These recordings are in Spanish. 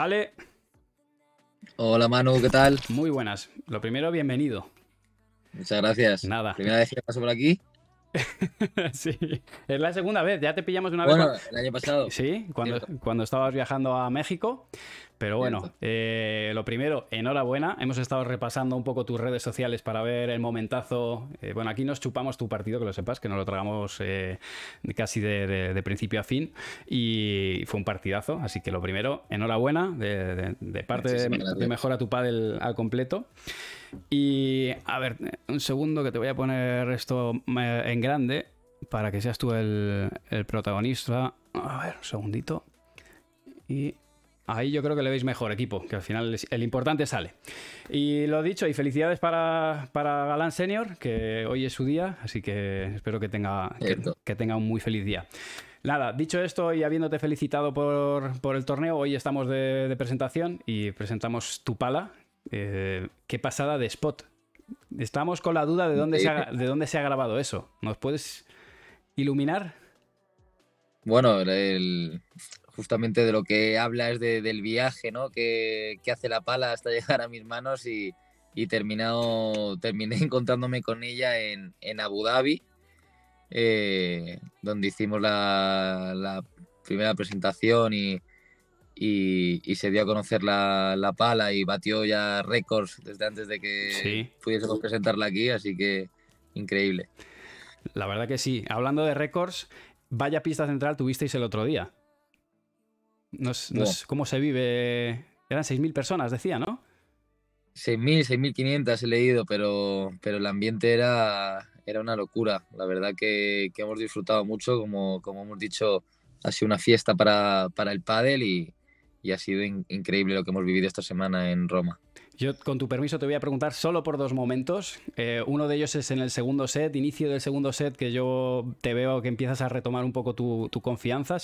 Ale. Hola Manu, ¿qué tal? Muy buenas. Lo primero, bienvenido. Muchas gracias. Nada. Primera vez que paso por aquí. sí, es la segunda vez, ya te pillamos una vez. Bueno, el año pasado. Sí, cuando, cuando estabas viajando a México. Pero bueno, eh, lo primero, enhorabuena. Hemos estado repasando un poco tus redes sociales para ver el momentazo. Eh, bueno, aquí nos chupamos tu partido, que lo sepas, que nos lo tragamos eh, casi de, principio a fin. Y fue un partidazo. Así que lo primero, enhorabuena de, parte de, Mejora tu Padel al completo. Y a ver, un segundo que te voy a poner esto en grande para que seas tú el, el protagonista. A ver, un segundito. Y Ahí yo creo que le veis mejor equipo, que al final el importante sale. Y lo dicho, y felicidades para, para Galán Senior, que hoy es su día, así que espero que tenga, que, tenga un muy feliz día. Nada, dicho esto y habiéndote felicitado por, el torneo, hoy estamos de, presentación y presentamos tu pala. Eh, qué pasada de spot. Estamos con la duda de dónde, se ha, de dónde se ha grabado eso. ¿Nos puedes iluminar? Bueno, el, justamente de lo que habla es del viaje ¿no? que, hace la pala hasta llegar a mis manos y, terminado, terminé encontrándome con ella en, Abu Dhabi, eh, donde hicimos la, primera presentación y, y, se dio a conocer la, pala y batió ya récords desde antes de que pudiésemos presentarla aquí, así que increíble. La verdad que sí. Hablando de récords, vaya pista central tuvisteis el otro día. No es, cómo se vive. Eran 6.000 personas, decía, ¿no? 6.000, 6.500 he leído, pero, pero el ambiente era, era una locura. La verdad que, hemos disfrutado mucho, como, como hemos dicho, ha sido una fiesta para, para el pádel y, y ha sido increíble lo que hemos vivido esta semana en Roma. Yo, con tu permiso, te voy a preguntar solo por dos momentos. Eh, uno de ellos es en el segundo set, inicio del segundo set, que yo te veo que empiezas a retomar un poco tu, confianza,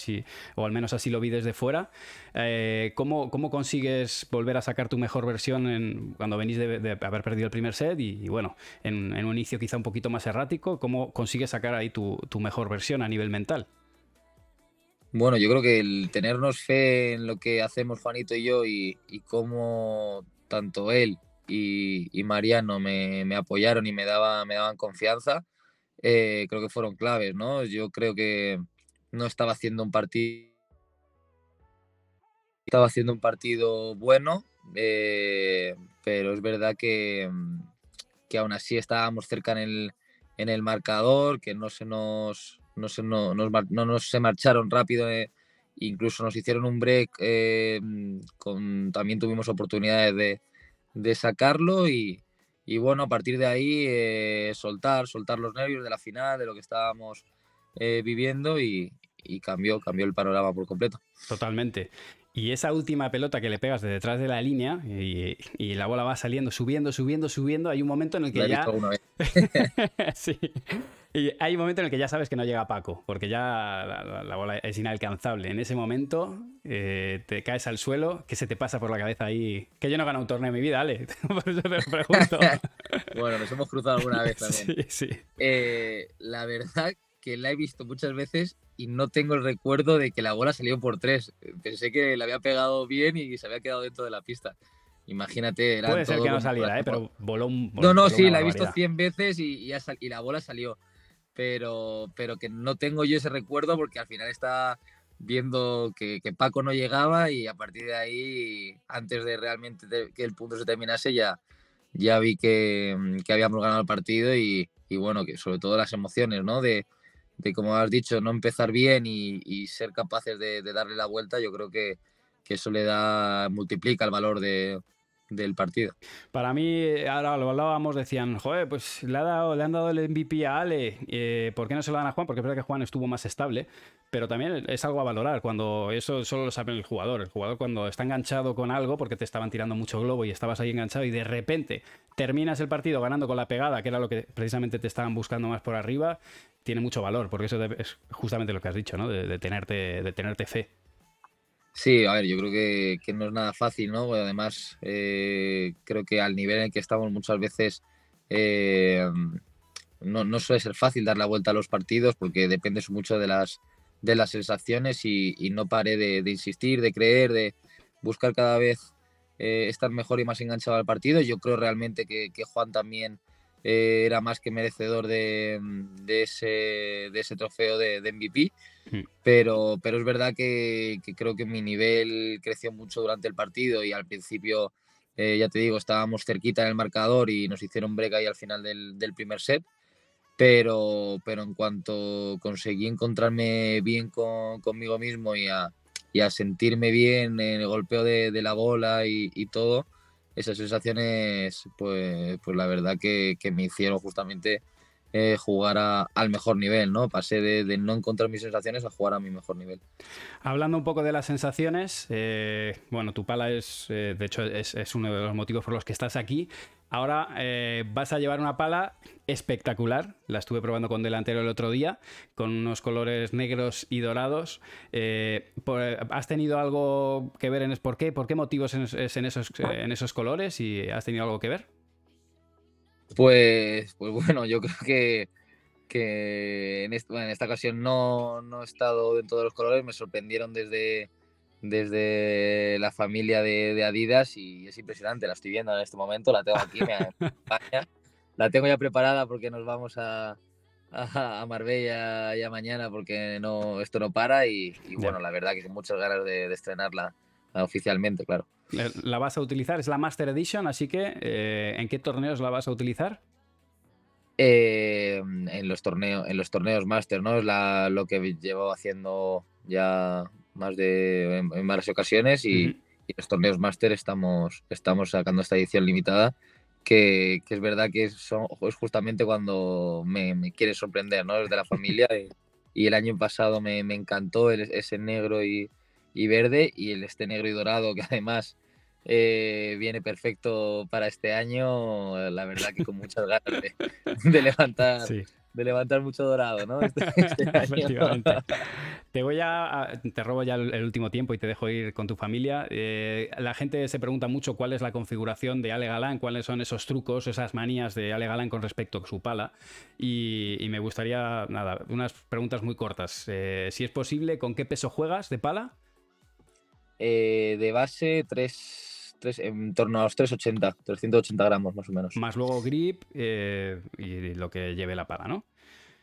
o al menos así lo vi desde fuera. Eh, ¿cómo, consigues volver a sacar tu mejor versión cuando venís de, haber perdido el primer set? Y, bueno, en, un inicio quizá un poquito más errático, ¿cómo consigues sacar ahí tu, mejor versión a nivel mental? Bueno, yo creo que el tenernos fe en lo que hacemos Juanito y yo y, cómo tanto él y, Mariano me, apoyaron y me, daba, me daban confianza, eh, creo que fueron claves, ¿no? Yo creo que no estaba haciendo un partido estaba haciendo un partido bueno, eh, pero es verdad que, que aún así estábamos cerca en el, en el marcador, que no se nos, no se, no, nos, se marcharon rápido, eh, incluso nos hicieron un break, con, también tuvimos oportunidades de, de sacarlo y, bueno, a partir de ahí eh, soltar, soltar los nervios de la final, de lo que estábamos eh, viviendo y, cambió, cambió el panorama por completo. Totalmente. Y esa última pelota que le pegas de detrás de la línea y, la bola va saliendo, subiendo, subiendo, subiendo, hay un momento en el que ya... sí. Y hay un momento en el que ya sabes que no llega Paco, porque ya la, bola es inalcanzable. En ese momento eh, te caes al suelo, ¿qué se te pasa por la cabeza ahí? Que yo no gano un torneo en mi vida, Ale. por eso te lo pregunto. bueno, nos hemos cruzado alguna vez también. Sí, sí. Eh, la verdad que la he visto muchas veces y no tengo el recuerdo de que la bola salió por tres. Pensé que la había pegado bien y se había quedado dentro de la pista. Imagínate, era Puede ser que no saliera, ¿eh? pero voló un. no, no, sí, la he visto 100 veces y, y la bola salió pero, pero que no tengo yo ese recuerdo porque al final está viendo que, Paco no llegaba y a partir de ahí, antes de realmente que el punto se terminase, ya, ya vi que, habíamos ganado el partido y, bueno, que sobre todo las emociones, ¿no? De, como has dicho, no empezar bien y, ser capaces de, darle la vuelta, yo creo que, que eso le da, multiplica el valor de, del partido. Para mí, ahora lo hablábamos, decían, joder, pues le, han dado el MVP a Ale, eh, ¿por qué no se lo dan a Juan? Porque es verdad que Juan estuvo más estable, pero también es algo a valorar, cuando eso solo lo sabe el jugador. El jugador cuando está enganchado con algo, porque te estaban tirando mucho globo y estabas ahí enganchado y de repente terminas el partido ganando con la pegada, que era lo que precisamente te estaban buscando más por arriba, tiene mucho valor, porque eso es justamente lo que has dicho, ¿no? De, tenerte, de tenerte fe. Sí, a ver, yo creo que, no es nada fácil, ¿no? además, eh, creo que al nivel en el que estamos muchas veces eh, no, suele ser fácil dar la vuelta a los partidos porque dependes mucho de las, de las sensaciones y, no paré de, insistir, de creer, de, buscar cada vez eh, estar mejor y más enganchado al partido. Yo creo realmente que, Juan también era más que merecedor de, ese, de ese, trofeo de, MVP, hmm. Pero, pero es verdad que, creo que mi nivel creció mucho durante el partido y al principio, eh, ya te digo, estábamos cerquita en el marcador y nos hicieron break ahí al final del, primer set. Pero, pero en cuanto conseguí encontrarme bien conmigo mismo y a, y a sentirme bien en el golpeo de, la bola y, todo, esas sensaciones, pues, pues la verdad que, me hicieron justamente eh, jugar al mejor nivel, ¿no? Pasé de, no encontrar mis sensaciones a jugar a mi mejor nivel. Hablando un poco de las sensaciones, eh, bueno, tu pala es, eh, de hecho, es, es, uno de los motivos por los que estás aquí. Ahora vas a llevar una pala espectacular. La estuve probando con delantero el otro día, con unos colores negros y dorados. ¿Has tenido algo que ver en por qué? ¿Por qué motivos es en esos, en esos colores? ¿Y has tenido algo que ver? Pues, pues bueno, yo creo que, que en, esta, en esta ocasión no, no he estado en todos los colores. Me sorprendieron desde desde la familia de, Adidas y es impresionante, la estoy viendo en este momento, la tengo aquí, me la tengo ya preparada porque nos vamos a, a, Marbella ya mañana porque no, esto no para y, bueno, la verdad que tengo muchas ganas de, estrenarla oficialmente, claro. Eh, ¿La vas a utilizar? Es la Master Edition, así que eh, ¿en qué torneos la vas a utilizar? Eh, en los torneos, en los torneos Master, ¿no? Es la, lo que llevo haciendo ya más de en, varias ocasiones y, en los torneos máster estamos, estamos sacando esta edición limitada que, es verdad que es, justamente cuando me, me, quiere sorprender, ¿no? Desde la familia y, el año pasado me, encantó ese negro y, verde y el este negro y dorado que además eh, viene perfecto para este año, la verdad que con muchas ganas de, levantar de levantar mucho dorado, ¿no? Este, este te voy a, te robo ya el, último tiempo y te dejo ir con tu familia. Eh, la gente se pregunta mucho cuál es la configuración de Ale Galán, cuáles son esos trucos, esas manías de Ale Galán con respecto a su pala. Y, me gustaría, nada, unas preguntas muy cortas. Eh, si es posible, ¿con qué peso juegas de pala? Eh, de base, 3 en torno a los 380, 380 gramos más o menos. Más luego grip y lo que lleve la pala, ¿no?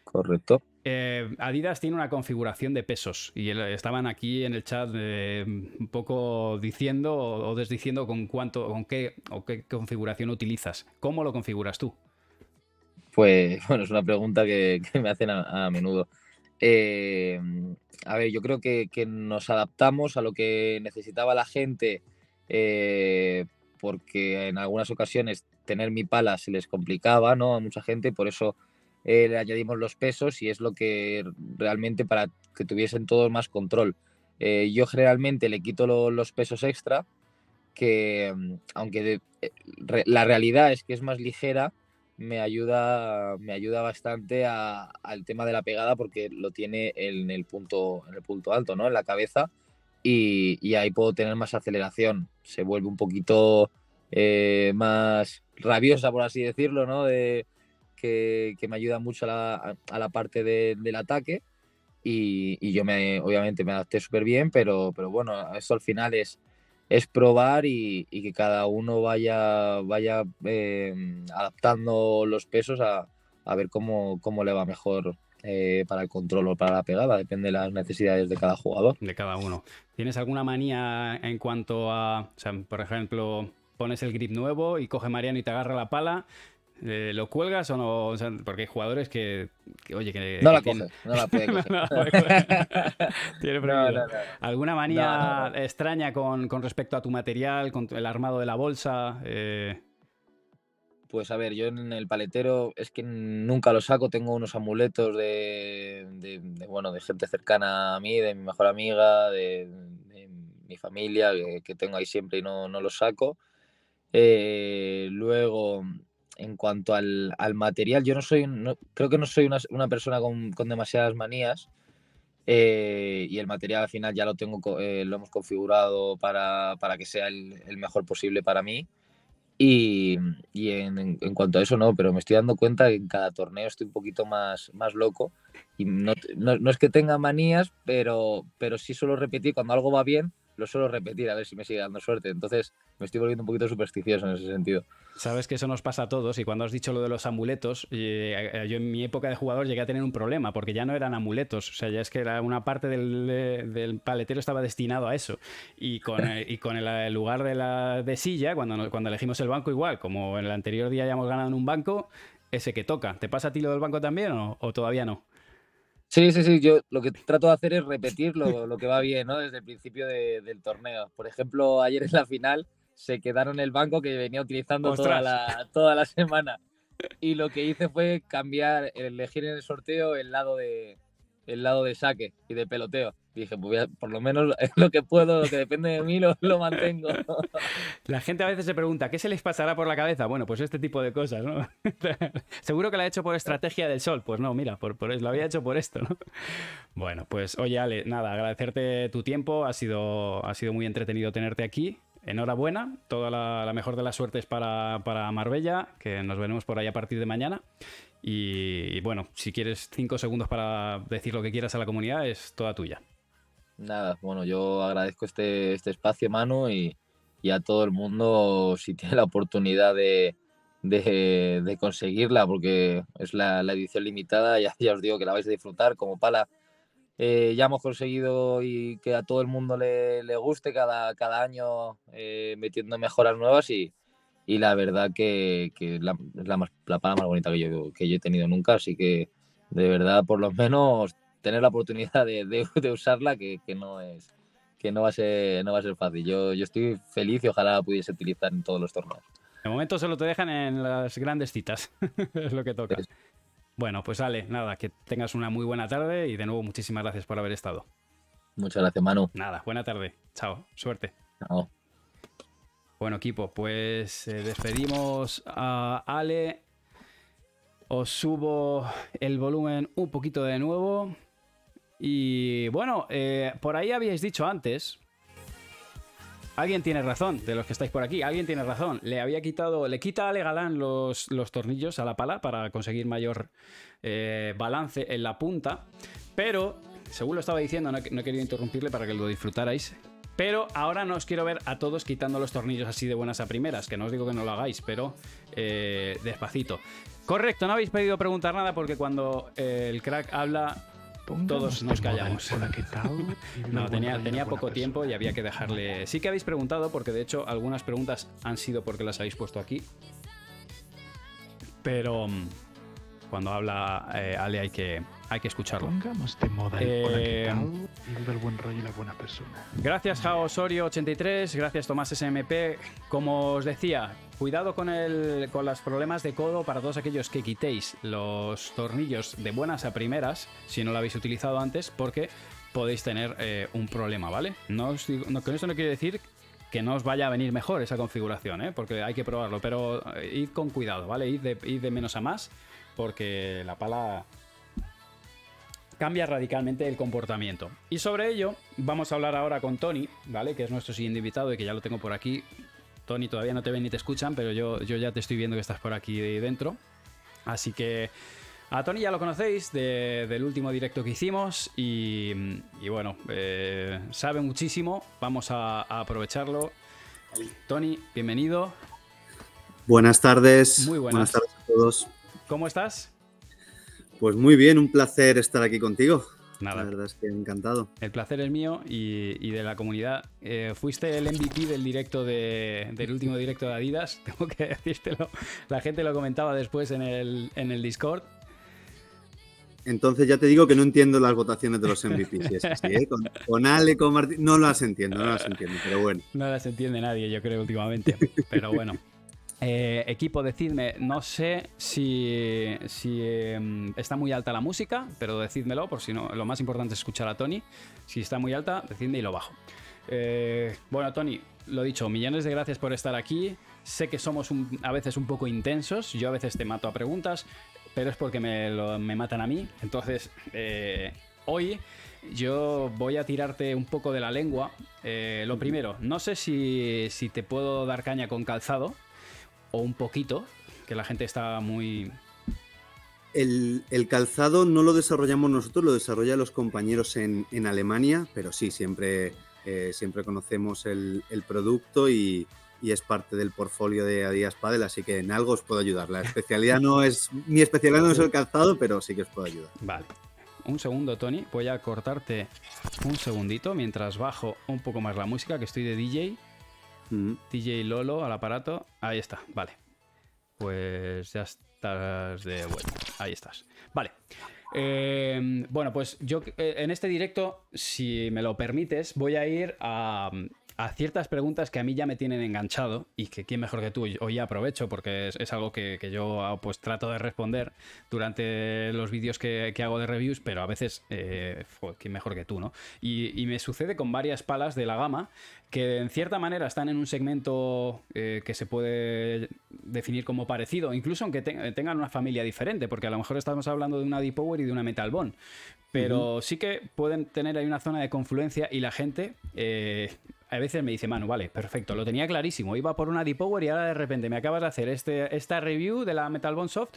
Correcto. Eh, Adidas tiene una configuración de pesos y estaban aquí en el chat eh, un poco diciendo o, desdiciendo con cuánto, con qué o qué configuración utilizas. ¿Cómo lo configuras tú? Pues bueno, es una pregunta que, me hacen a, menudo. Eh, a ver, yo creo que, nos adaptamos a lo que necesitaba la gente porque en algunas ocasiones tener mi pala se les complicaba, ¿no? A mucha gente, por eso eh, le añadimos los pesos y es lo que realmente para que tuviesen todos más control. Eh, yo generalmente le quito los pesos extra, que mm, aunque eh, la realidad es que es más ligera, me ayuda, me ayuda bastante al tema de la pegada porque lo tiene en el punto, en el punto alto, ¿no? En la cabeza. Y, y ahí puedo tener más aceleración. Se vuelve un poquito más rabiosa, por así decirlo, ¿no? De, que, me ayuda mucho a la, parte del ataque. Y, yo me, obviamente me adapté súper bien, pero, pero bueno, eso al final es, es probar y, que cada uno vaya, vaya em, adaptando los pesos a, ver cómo, cómo le va mejor eh, para el control o para la pegada, depende de las necesidades de cada jugador. De cada uno. ¿Tienes alguna manía en cuanto a, o sea, por ejemplo, pones el grip nuevo y coge Mariano y te agarra la pala eh, ¿Lo cuelgas o no? porque hay jugadores que, oye, que. No la coge, no la puede Tiene ¿Alguna manía extraña con, respecto a tu material, con el armado de la bolsa? Eh, pues a ver, yo en el paletero es que nunca lo saco, tengo unos amuletos de, bueno, de gente cercana a mí, de mi mejor amiga, de, mi familia, que, tengo ahí siempre y no, no los saco. Eh, luego, en cuanto al, material, yo no soy, creo que no soy una, persona con, demasiadas manías eh, y el material al final ya lo tengo, eh, lo hemos configurado para, que sea el, mejor posible para mí. Y, en, cuanto a eso, no, pero me estoy dando cuenta que en cada torneo estoy un poquito más, más loco. Y no, es que tenga manías, pero, pero sí suelo repetir cuando algo va bien, lo suelo repetir a ver si me sigue dando suerte. Entonces me estoy volviendo un poquito supersticioso en ese sentido. Sabes que eso nos pasa a todos y cuando has dicho lo de los amuletos, eh, yo en mi época de jugador llegué a tener un problema porque ya no eran amuletos, o sea, ya es que era una parte del, paletero estaba destinado a eso. Y con, y con el, lugar de la de silla, cuando, cuando elegimos el banco igual, como en el anterior día ya hemos ganado en un banco, ese que toca. ¿Te pasa a ti lo del banco también o todavía no? Sí, sí, sí. Yo lo que trato de hacer es repetir lo, que va bien, ¿no? Desde el principio del torneo. Por ejemplo, ayer en la final se quedaron el banco que venía utilizando toda la, toda la semana. Y lo que hice fue cambiar, elegir en el sorteo el lado de, el lado de saque y de peloteo. Dije, pues por lo menos lo que puedo, lo que depende de mí, lo, mantengo. La gente a veces se pregunta, ¿qué se les pasará por la cabeza? Bueno, pues este tipo de cosas, ¿no? Seguro que lo ha hecho por estrategia del sol. Pues no, mira, por, por, lo había hecho por esto, ¿no? Bueno, pues oye, Ale, nada, agradecerte tu tiempo. Ha sido, ha sido muy entretenido tenerte aquí. Enhorabuena, toda la, la mejor de las suertes para, para Marbella, que nos veremos por ahí a partir de mañana. Y, bueno, si quieres cinco segundos para decir lo que quieras a la comunidad, es toda tuya. Nada, bueno, yo agradezco este, este espacio, mano, y, a todo el mundo si tiene la oportunidad de, conseguirla, porque es la, edición limitada, ya, ya, os digo que la vais a disfrutar como pala. Eh, ya hemos conseguido y que a todo el mundo le, guste cada, cada año eh, metiendo mejoras nuevas y, y la verdad que, es la, la, más, la pala más bonita que yo, que yo he tenido nunca, así que de verdad por lo menos tener la oportunidad de, de, usarla que, que, no es que no va a ser no va a ser fácil. Yo, yo estoy feliz y ojalá la pudiese utilizar en todos los torneos. De momento solo te dejan en las grandes citas, es lo que toca. Bueno, pues Ale, nada, que tengas una muy buena tarde y de nuevo muchísimas gracias por haber estado. Muchas gracias, Manu. Nada, buena tarde. Chao, suerte. Chao. Bueno, equipo, pues eh, despedimos a Ale. Os subo el volumen un poquito de nuevo. Y bueno, eh, por ahí habíais dicho antes. Alguien tiene razón, de los que estáis por aquí, alguien tiene razón. Le había quitado, le quita a Ale Galán los, los tornillos a la pala para conseguir mayor eh, balance en la punta. Pero, según lo estaba diciendo, no, no he querido interrumpirle para que lo disfrutarais. Pero ahora no os quiero ver a todos quitando los tornillos así de buenas a primeras, que no os digo que no lo hagáis, pero eh, despacito. Correcto, no habéis pedido preguntar nada porque cuando eh, el crack habla, todos nos callamos. no, tenía, tenía poco tiempo y había que dejarle. Sí que habéis preguntado, porque de hecho algunas preguntas han sido porque las habéis puesto aquí. Pero mm, cuando habla eh, Ale hay que, hay que escucharlo. Pongamos de moda el eh, el buen rollo y la buena persona. Gracias, Jao Osorio83. Gracias, Tomás SMP. Como os decía, cuidado con, el, con los problemas de codo para todos aquellos que quitéis los tornillos de buenas a primeras, si no lo habéis utilizado antes, porque podéis tener eh, un problema, ¿vale? No, con esto no quiere decir que no os vaya a venir mejor esa configuración, ¿eh? porque hay que probarlo, pero eh, id con cuidado, ¿vale? Id de, id de menos a más, porque la pala cambia radicalmente el comportamiento. Y sobre ello vamos a hablar ahora con Tony, ¿vale? Que es nuestro siguiente invitado y que ya lo tengo por aquí. Tony, todavía no te ven ni te escuchan, pero yo, yo ya te estoy viendo que estás por aquí dentro. Así que a Tony ya lo conocéis del último directo que hicimos y, bueno, eh, sabe muchísimo, vamos a, aprovecharlo. Tony, bienvenido. Buenas tardes. Muy buenas. buenas tardes a todos. ¿Cómo estás? Pues muy bien, un placer estar aquí contigo. Nada. La verdad es que encantado. El placer es mío y, de la comunidad. Eh, fuiste el MVP del directo del último directo de Adidas. Tengo que decírtelo. La gente lo comentaba después en el, en el Discord. Entonces ya te digo que no entiendo las votaciones de los MVPs. ¿eh? con, Ale, con Martín, no las entiendo, no las entiendo, pero bueno. No las entiende nadie, yo creo, últimamente. Pero bueno. Eh, equipo, decidme, no sé si, em, está muy alta la música, pero decídmelo, por si no, lo más importante es escuchar a Tony. Si está muy alta, decidme y lo bajo. Eh, bueno, Tony, lo dicho, millones de gracias por estar aquí. Sé que somos a veces un poco intensos, yo a veces te mato a preguntas, pero es porque me, matan a mí. Entonces, eh, hoy yo voy a tirarte un poco de la lengua. lo primero, no sé si, si te puedo dar caña con calzado o un poquito, que la gente está muy... El, calzado no lo desarrollamos nosotros, lo desarrollan los compañeros en, Alemania, pero sí, siempre eh, siempre conocemos el, producto y, es parte del portfolio de Adidas Padel, así que en algo os puedo ayudar. La especialidad no es, mi especialidad no es el calzado, pero sí que os puedo ayudar. Vale. Un segundo, Tony. Voy a cortarte un segundito mientras bajo un poco más la música, que estoy de DJ. Mm. DJ Lolo al aparato. Ahí está, vale. Pues ya estás de vuelta. Ahí estás. Vale. Eh, bueno, pues yo eh, en este directo, si me lo permites, voy a ir a, a ciertas preguntas que a mí ya me tienen enganchado y que quién mejor que tú, hoy aprovecho porque es, algo que, yo ah, pues trato de responder durante los vídeos que, hago de reviews, pero a veces, eh, quién mejor que tú, ¿no? Y, me sucede con varias palas de la gama que en cierta manera están en un segmento eh, que se puede definir como parecido, incluso aunque tengan una familia diferente, porque a lo mejor estamos hablando de una Deep Power y de una Metal Bond, pero sí que pueden tener ahí una zona de confluencia y la gente eh, a veces me dice, Manu, vale, perfecto, lo tenía clarísimo, iba por una D-Power y ahora de repente me acabas de hacer este, esta review de la Metal Bond Soft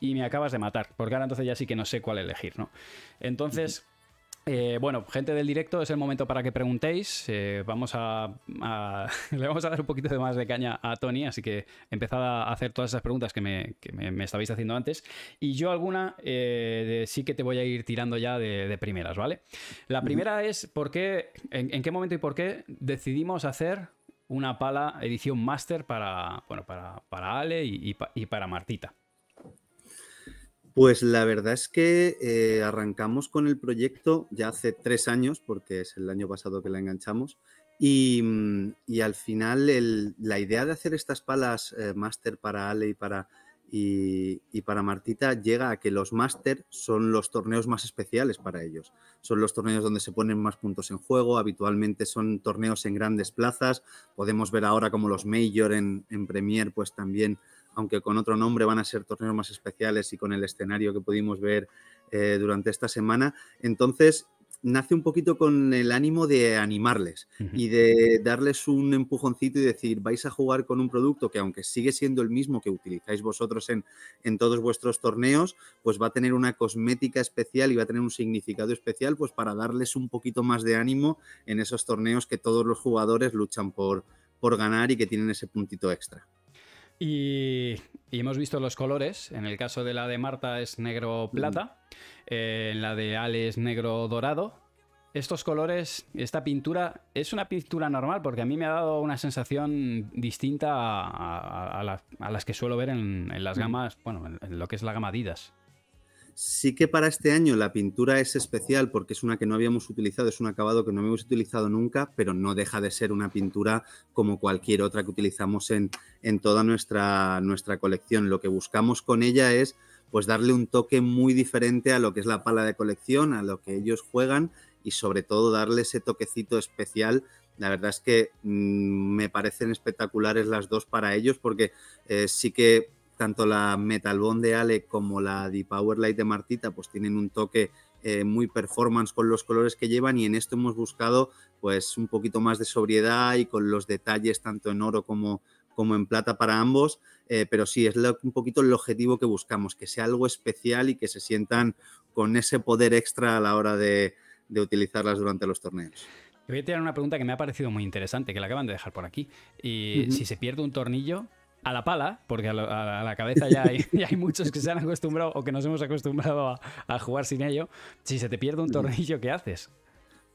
y me acabas de matar, porque ahora entonces ya sí que no sé cuál elegir, ¿no? Entonces... Eh, bueno, gente del directo, es el momento para que preguntéis. Eh, vamos a, le vamos a dar un poquito de más de caña a Tony, así que empezad a hacer todas esas preguntas que me, estabais haciendo antes. Y yo alguna eh, sí que te voy a ir tirando ya de, primeras, ¿vale? La primera es ¿por qué, en, qué momento y por qué decidimos hacer una pala edición máster para, bueno, para, para Ale y para Martita. Pues la verdad es que eh, arrancamos con el proyecto ya hace tres años, porque es el año pasado que la enganchamos, y, mm, al final la idea de hacer estas palas eh, máster para Ale y para, y, para Martita llega a que los máster son los torneos más especiales para ellos. Son los torneos donde se ponen más puntos en juego, habitualmente son torneos en grandes plazas, podemos ver ahora como los Major en, en Premier pues también aunque con otro nombre van a ser torneos más especiales y con el escenario que pudimos ver eh, durante esta semana. Entonces, nace un poquito con el ánimo de animarles y de darles un empujoncito y decir, vais a jugar con un producto que aunque sigue siendo el mismo que utilizáis vosotros en, en, todos vuestros torneos, pues va a tener una cosmética especial y va a tener un significado especial, pues para darles un poquito más de ánimo en esos torneos que todos los jugadores luchan por, por ganar y que tienen ese puntito extra. Y, hemos visto los colores. En el caso de la de Marta es negro-plata. Eh, en la de Ale es negro-dorado. Estos colores, esta pintura, es una pintura normal porque a mí me ha dado una sensación distinta a, las que suelo ver en, las gamas, bueno, en, lo que es la gama Adidas. Sí que para este año la pintura es especial porque es una que no habíamos utilizado, es un acabado que no habíamos utilizado nunca, pero no deja de ser una pintura como cualquier otra que utilizamos en, toda nuestra, nuestra colección. Lo que buscamos con ella es pues darle un toque muy diferente a lo que es la pala de colección, a lo que ellos juegan y sobre todo darle ese toquecito especial. La verdad es que mm, me parecen espectaculares las dos para ellos porque eh, sí que tanto la Metal Bond de Ale como la The Power Light de Martita pues tienen un toque eh, muy performance con los colores que llevan y en esto hemos buscado pues un poquito más de sobriedad y con los detalles tanto en oro como, como en plata para ambos, eh, pero sí, es un poquito el objetivo que buscamos, que sea algo especial y que se sientan con ese poder extra a la hora de, utilizarlas durante los torneos. Te voy a tirar una pregunta que me ha parecido muy interesante, que la acaban de dejar por aquí. Y si se pierde un tornillo, a la pala, porque a, la cabeza ya hay, hay, muchos que se han acostumbrado o que nos hemos acostumbrado a, jugar sin ello. Si se te pierde un tornillo, ¿qué haces?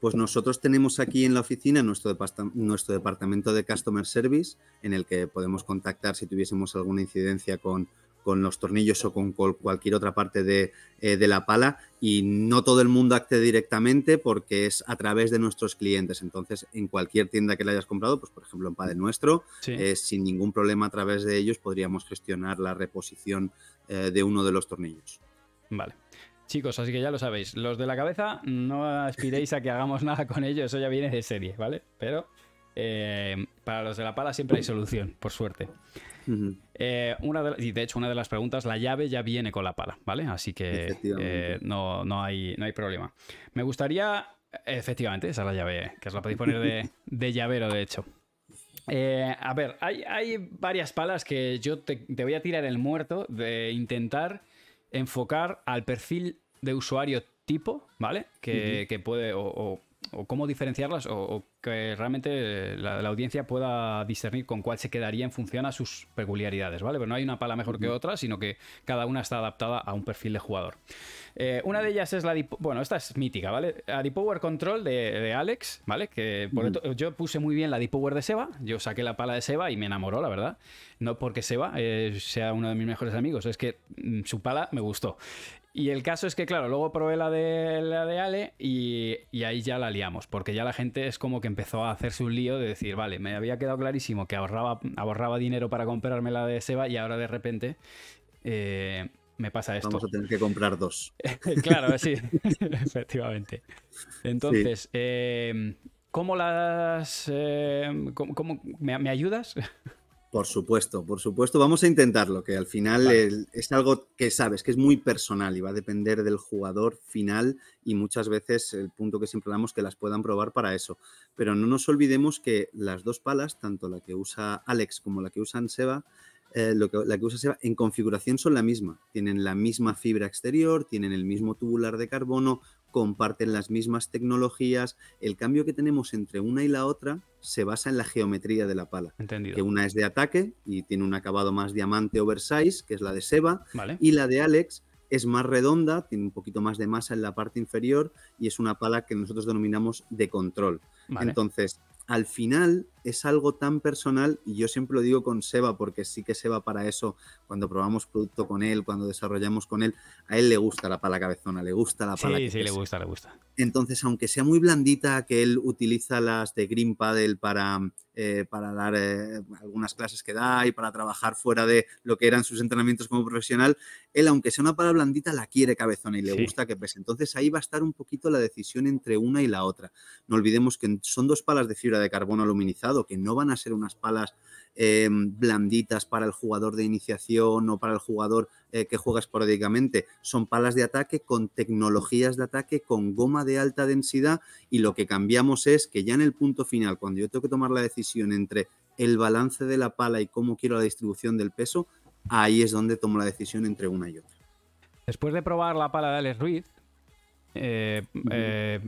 Pues nosotros tenemos aquí en la oficina nuestro, nuestro departamento de Customer Service, en el que podemos contactar si tuviésemos alguna incidencia con, con los tornillos o con cualquier otra parte eh, de, la pala y no todo el mundo accede directamente porque es a través de nuestros clientes. Entonces, en cualquier tienda que le hayas comprado, pues por ejemplo en Padre Nuestro, eh, sin ningún problema a través de ellos podríamos gestionar la reposición eh, de uno de los tornillos. Vale. Chicos, así que ya lo sabéis, los de la cabeza no aspiréis a que hagamos nada con ellos, eso ya viene de serie, ¿vale? Pero para los de la pala siempre hay solución, por suerte. Eh, una de, y de hecho, una de las preguntas, la llave ya viene con la pala, ¿vale? Así que eh, no, no, hay, no hay problema. Me gustaría, efectivamente, esa es la llave, que os la podéis poner de, llavero, de hecho. Eh, a ver, hay, varias palas que yo te, voy a tirar el muerto de intentar enfocar al perfil de usuario tipo, ¿vale? Que, puede, o, cómo diferenciarlas o, que realmente la, audiencia pueda discernir con cuál se quedaría en función a sus peculiaridades, ¿vale? Pero no hay una pala mejor que otra, sino que cada una está adaptada a un perfil de jugador. Eh, una de ellas es la... Bueno, esta es mítica, ¿vale? La Power Control de, Alex, ¿vale? Que yo puse muy bien la Power de Seba, yo saqué la pala de Seba y me enamoró, la verdad. No porque Seba eh, sea uno de mis mejores amigos, es que mm, su pala me gustó. Y el caso es que, claro, luego probé la de, la de Ale y, ahí ya la liamos, porque ya la gente es como que empezó a hacerse un lío de decir, vale, me había quedado clarísimo que ahorraba, ahorraba dinero para comprarme la de Seba y ahora de repente eh, me pasa esto. Vamos a tener que comprar dos. claro, sí, efectivamente. Entonces, eh, ¿cómo las... Eh, cómo, me ayudas? Por supuesto, por supuesto. Vamos a intentarlo, que al final es algo que sabes, que es muy personal y va a depender del jugador final y muchas veces el punto que siempre damos que las puedan probar para eso. Pero no nos olvidemos que las dos palas, tanto la que usa Alex como la que usa Seba, eh, lo que, la que usa Seba, en configuración son la misma. Tienen la misma fibra exterior, tienen el mismo tubular de carbono, comparten las mismas tecnologías. El cambio que tenemos entre una y la otra se basa en la geometría de la pala. Entendido. Que una es de ataque y tiene un acabado más diamante oversize, que es la de Seba, y la de Alex es más redonda, tiene un poquito más de masa en la parte inferior y es una pala que nosotros denominamos de control. Entonces, al final es algo tan personal y yo siempre lo digo con Seba porque sí que Seba para eso, cuando probamos producto con él, cuando desarrollamos con él, a él le gusta la pala cabezona, le gusta la pala. Sí, sí, le gusta, le gusta. Entonces, aunque sea muy blandita, que él utiliza las de Green Paddle para, eh, para dar eh, algunas clases que da y para trabajar fuera de lo que eran sus entrenamientos como profesional, él, aunque sea una pala blandita, la quiere cabezona y le gusta que pese. Entonces ahí va a estar un poquito la decisión entre una y la otra. No olvidemos que son dos palas de fibra de carbono aluminizado, que no van a ser unas palas em, blanditas para el jugador de iniciación o para el jugador eh, que juega esporádicamente. Son palas de ataque con tecnologías de ataque, con goma de alta densidad y lo que cambiamos es que ya en el punto final, cuando yo tengo que tomar la decisión entre el balance de la pala y cómo quiero la distribución del peso, ahí es donde tomo la decisión entre una y otra. Después de probar la pala de Alex Ruiz, eh, eh,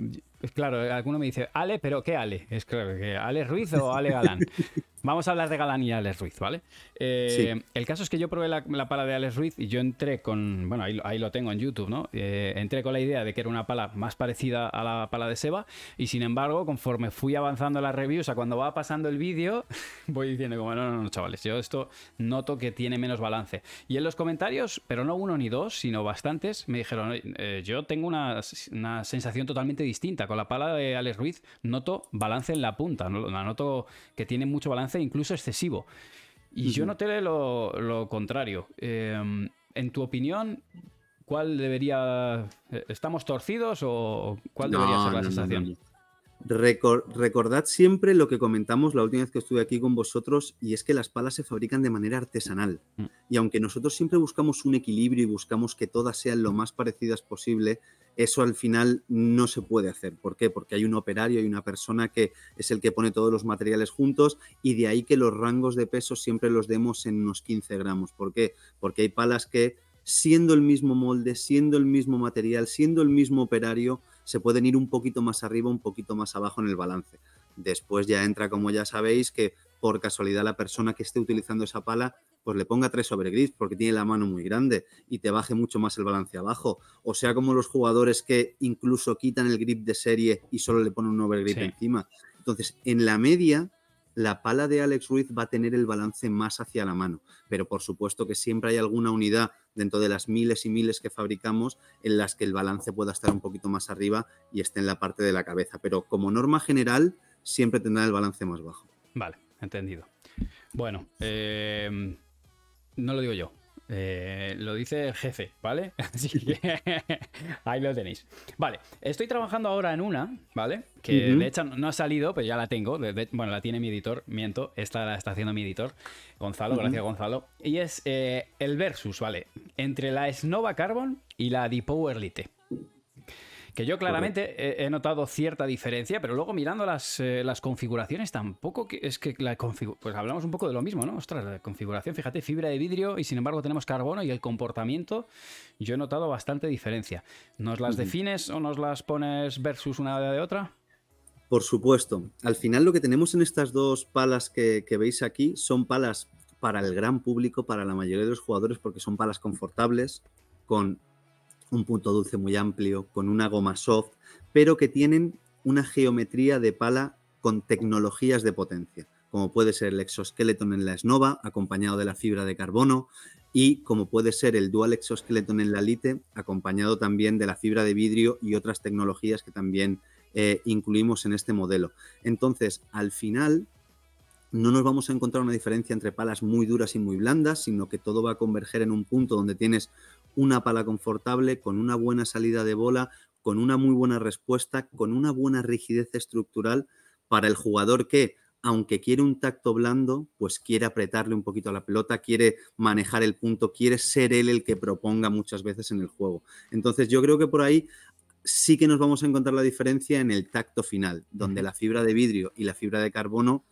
claro, alguno me dice, Ale, pero ¿qué Ale? Es claro que Ale Ruiz o Ale Galán. Vamos a hablar de Galán y Alex Ruiz, ¿vale? Eh, el caso es que yo probé la, pala de Alex Ruiz y yo entré con, bueno, ahí, lo tengo en YouTube, ¿no? Eh, entré con la idea de que era una pala más parecida a la pala de Seba y sin embargo, conforme fui avanzando la review, o sea, cuando va pasando el vídeo, voy diciendo como, no, no, no, chavales, yo esto noto que tiene menos balance. Y en los comentarios, pero no uno ni dos, sino bastantes, me dijeron, eh, yo tengo una, sensación totalmente distinta. Con la pala de Alex Ruiz noto balance en la punta, ¿no? noto que tiene mucho balance incluso excesivo. Y yo noté lo, lo contrario. Em, en tu opinión, ¿cuál debería... ¿Estamos torcidos o cuál debería ser la sensación? Recordad siempre lo que comentamos la última vez que estuve aquí con vosotros y es que las palas se fabrican de manera artesanal. Mm. Y aunque nosotros siempre buscamos un equilibrio y buscamos que todas sean lo más parecidas posible, eso al final no se puede hacer. ¿Por qué? Porque hay un operario, hay una persona que es el que pone todos los materiales juntos y de ahí que los rangos de peso siempre los demos en unos 15 gramos. ¿Por qué? Porque hay palas que siendo el mismo molde, siendo el mismo material, siendo el mismo operario, se pueden ir un poquito más arriba, un poquito más abajo en el balance. Después ya entra, como ya sabéis, que por casualidad la persona que esté utilizando esa pala, pues le ponga tres sobre gris porque tiene la mano muy grande y te baje mucho más el balance abajo. O sea, como los jugadores que incluso quitan el grip de serie y solo le ponen un overgrip encima. Entonces, en la media, la pala de Alex Ruiz va a tener el balance más hacia la mano, pero por supuesto que siempre hay alguna unidad dentro de las miles y miles que fabricamos en las que el balance pueda estar un poquito más arriba y esté en la parte de la cabeza, pero como norma general siempre tendrá el balance más bajo. Vale, entendido. Bueno, eh, no lo digo yo, eh, lo dice el jefe, ¿vale? Así que ahí lo tenéis. Vale, estoy trabajando ahora en una, ¿vale? Que de hecho no ha salido, pero ya la tengo. bueno, la tiene mi editor, miento. Esta la está haciendo mi editor, Gonzalo, gracias Gonzalo. Y es eh, el versus, ¿vale? Entre la Snova Carbon y la Depower Lite. Que yo claramente he, notado cierta diferencia, pero luego mirando las, eh, las configuraciones tampoco que, es que la pues hablamos un poco de lo mismo, ¿no? Ostras, la configuración, fíjate, fibra de vidrio y sin embargo tenemos carbono y el comportamiento, yo he notado bastante diferencia. ¿Nos las defines o nos las pones versus una de otra? Por supuesto. Al final lo que tenemos en estas dos palas que, veis aquí son palas para el gran público, para la mayoría de los jugadores, porque son palas confortables, con un punto dulce muy amplio, con una goma soft, pero que tienen una geometría de pala con tecnologías de potencia, como puede ser el exoskeleton en la Snova, acompañado de la fibra de carbono, y como puede ser el dual exoskeleton en la Lite, acompañado también de la fibra de vidrio y otras tecnologías que también eh, incluimos en este modelo. Entonces, al final, no nos vamos a encontrar una diferencia entre palas muy duras y muy blandas, sino que todo va a converger en un punto donde tienes una pala confortable, con una buena salida de bola, con una muy buena respuesta, con una buena rigidez estructural para el jugador que, aunque quiere un tacto blando, pues quiere apretarle un poquito a la pelota, quiere manejar el punto, quiere ser él el que proponga muchas veces en el juego. Entonces yo creo que por ahí sí que nos vamos a encontrar la diferencia en el tacto final, donde la fibra de vidrio y la fibra de carbono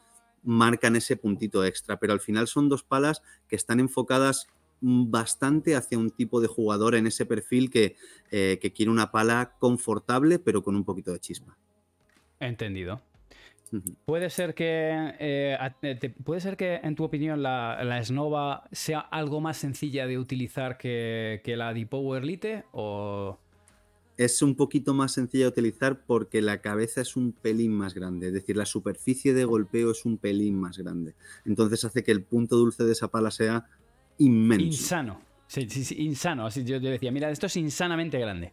marcan ese puntito extra, pero al final son dos palas que están enfocadas bastante hacia un tipo de jugador en ese perfil que, eh, quiere una pala confortable pero con un poquito de chispa. Entendido. Puede ser que eh, eh, puede ser que en tu opinión la, la, Snova sea algo más sencilla de utilizar que, que la Depower Lite o es un poquito más sencilla de utilizar porque la cabeza es un pelín más grande, es decir, la superficie de golpeo es un pelín más grande. Entonces hace que el punto dulce de esa pala sea inmenso. Insano. Sí, sí, insano. Así yo, decía, mira, esto es insanamente grande.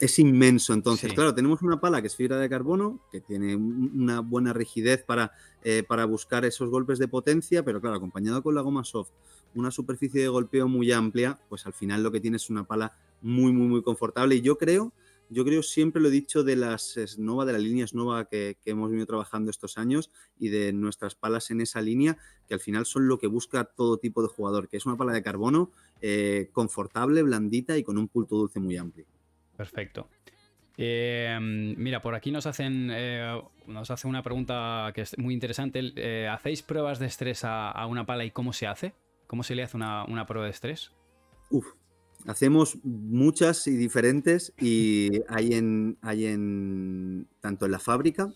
Es inmenso, entonces, claro, tenemos una pala que es fibra de carbono, que tiene una buena rigidez para, eh, para buscar esos golpes de potencia, pero claro, acompañado con la goma soft, una superficie de golpeo muy amplia, pues al final lo que tiene es una pala muy, muy, muy confortable. Y yo creo yo creo, siempre lo he dicho de las Snova, de la línea Snova que, que, hemos venido trabajando estos años y de nuestras palas en esa línea, que al final son lo que busca todo tipo de jugador, que es una pala de carbono eh, confortable, blandita y con un pulto dulce muy amplio. Perfecto. Eh, mira, por aquí nos hacen eh, nos hace una pregunta que es muy interesante. ¿Hacéis pruebas de estrés a, una pala y cómo se hace? ¿Cómo se le hace una, una prueba de estrés? Uf, Hacemos muchas y diferentes y hay en, hay en tanto en la fábrica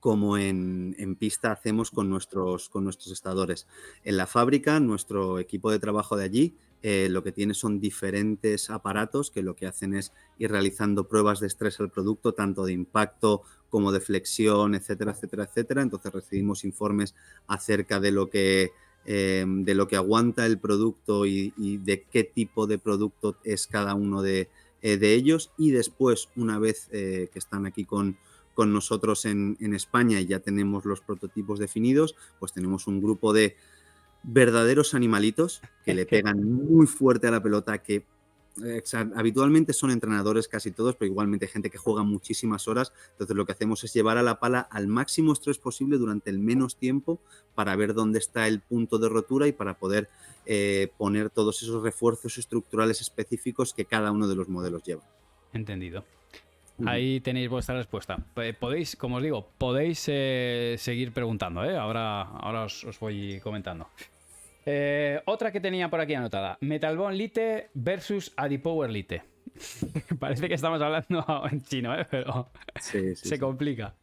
como en, pista hacemos con nuestros, con nuestros estadores. En la fábrica, nuestro equipo de trabajo de allí eh, lo que tiene son diferentes aparatos que lo que hacen es ir realizando pruebas de estrés al producto, tanto de impacto como de flexión, etcétera, etcétera, etcétera. Entonces recibimos informes acerca de lo que Em, de lo que aguanta el producto y, de qué tipo de producto es cada uno eh, de, ellos. Y después, una vez eh, que están aquí con, con nosotros en, en, España y ya tenemos los prototipos definidos, pues tenemos un grupo de verdaderos animalitos que le pegan muy fuerte a la pelota, que habitualmente son entrenadores casi todos, pero igualmente gente que juega muchísimas horas. Entonces lo que hacemos es llevar a la pala al máximo estrés posible durante el menos tiempo para ver dónde está el punto de rotura y para poder eh, poner todos esos refuerzos estructurales específicos que cada uno de los modelos lleva. Entendido. Ahí tenéis vuestra respuesta. Podéis, como os digo, podéis eh, seguir preguntando. ¿eh? Ahora, ahora os voy comentando. Eh, otra que tenía por aquí anotada: Metalbone Lite versus Adipower Lite. Parece que estamos hablando en chino, ¿eh? pero se complica.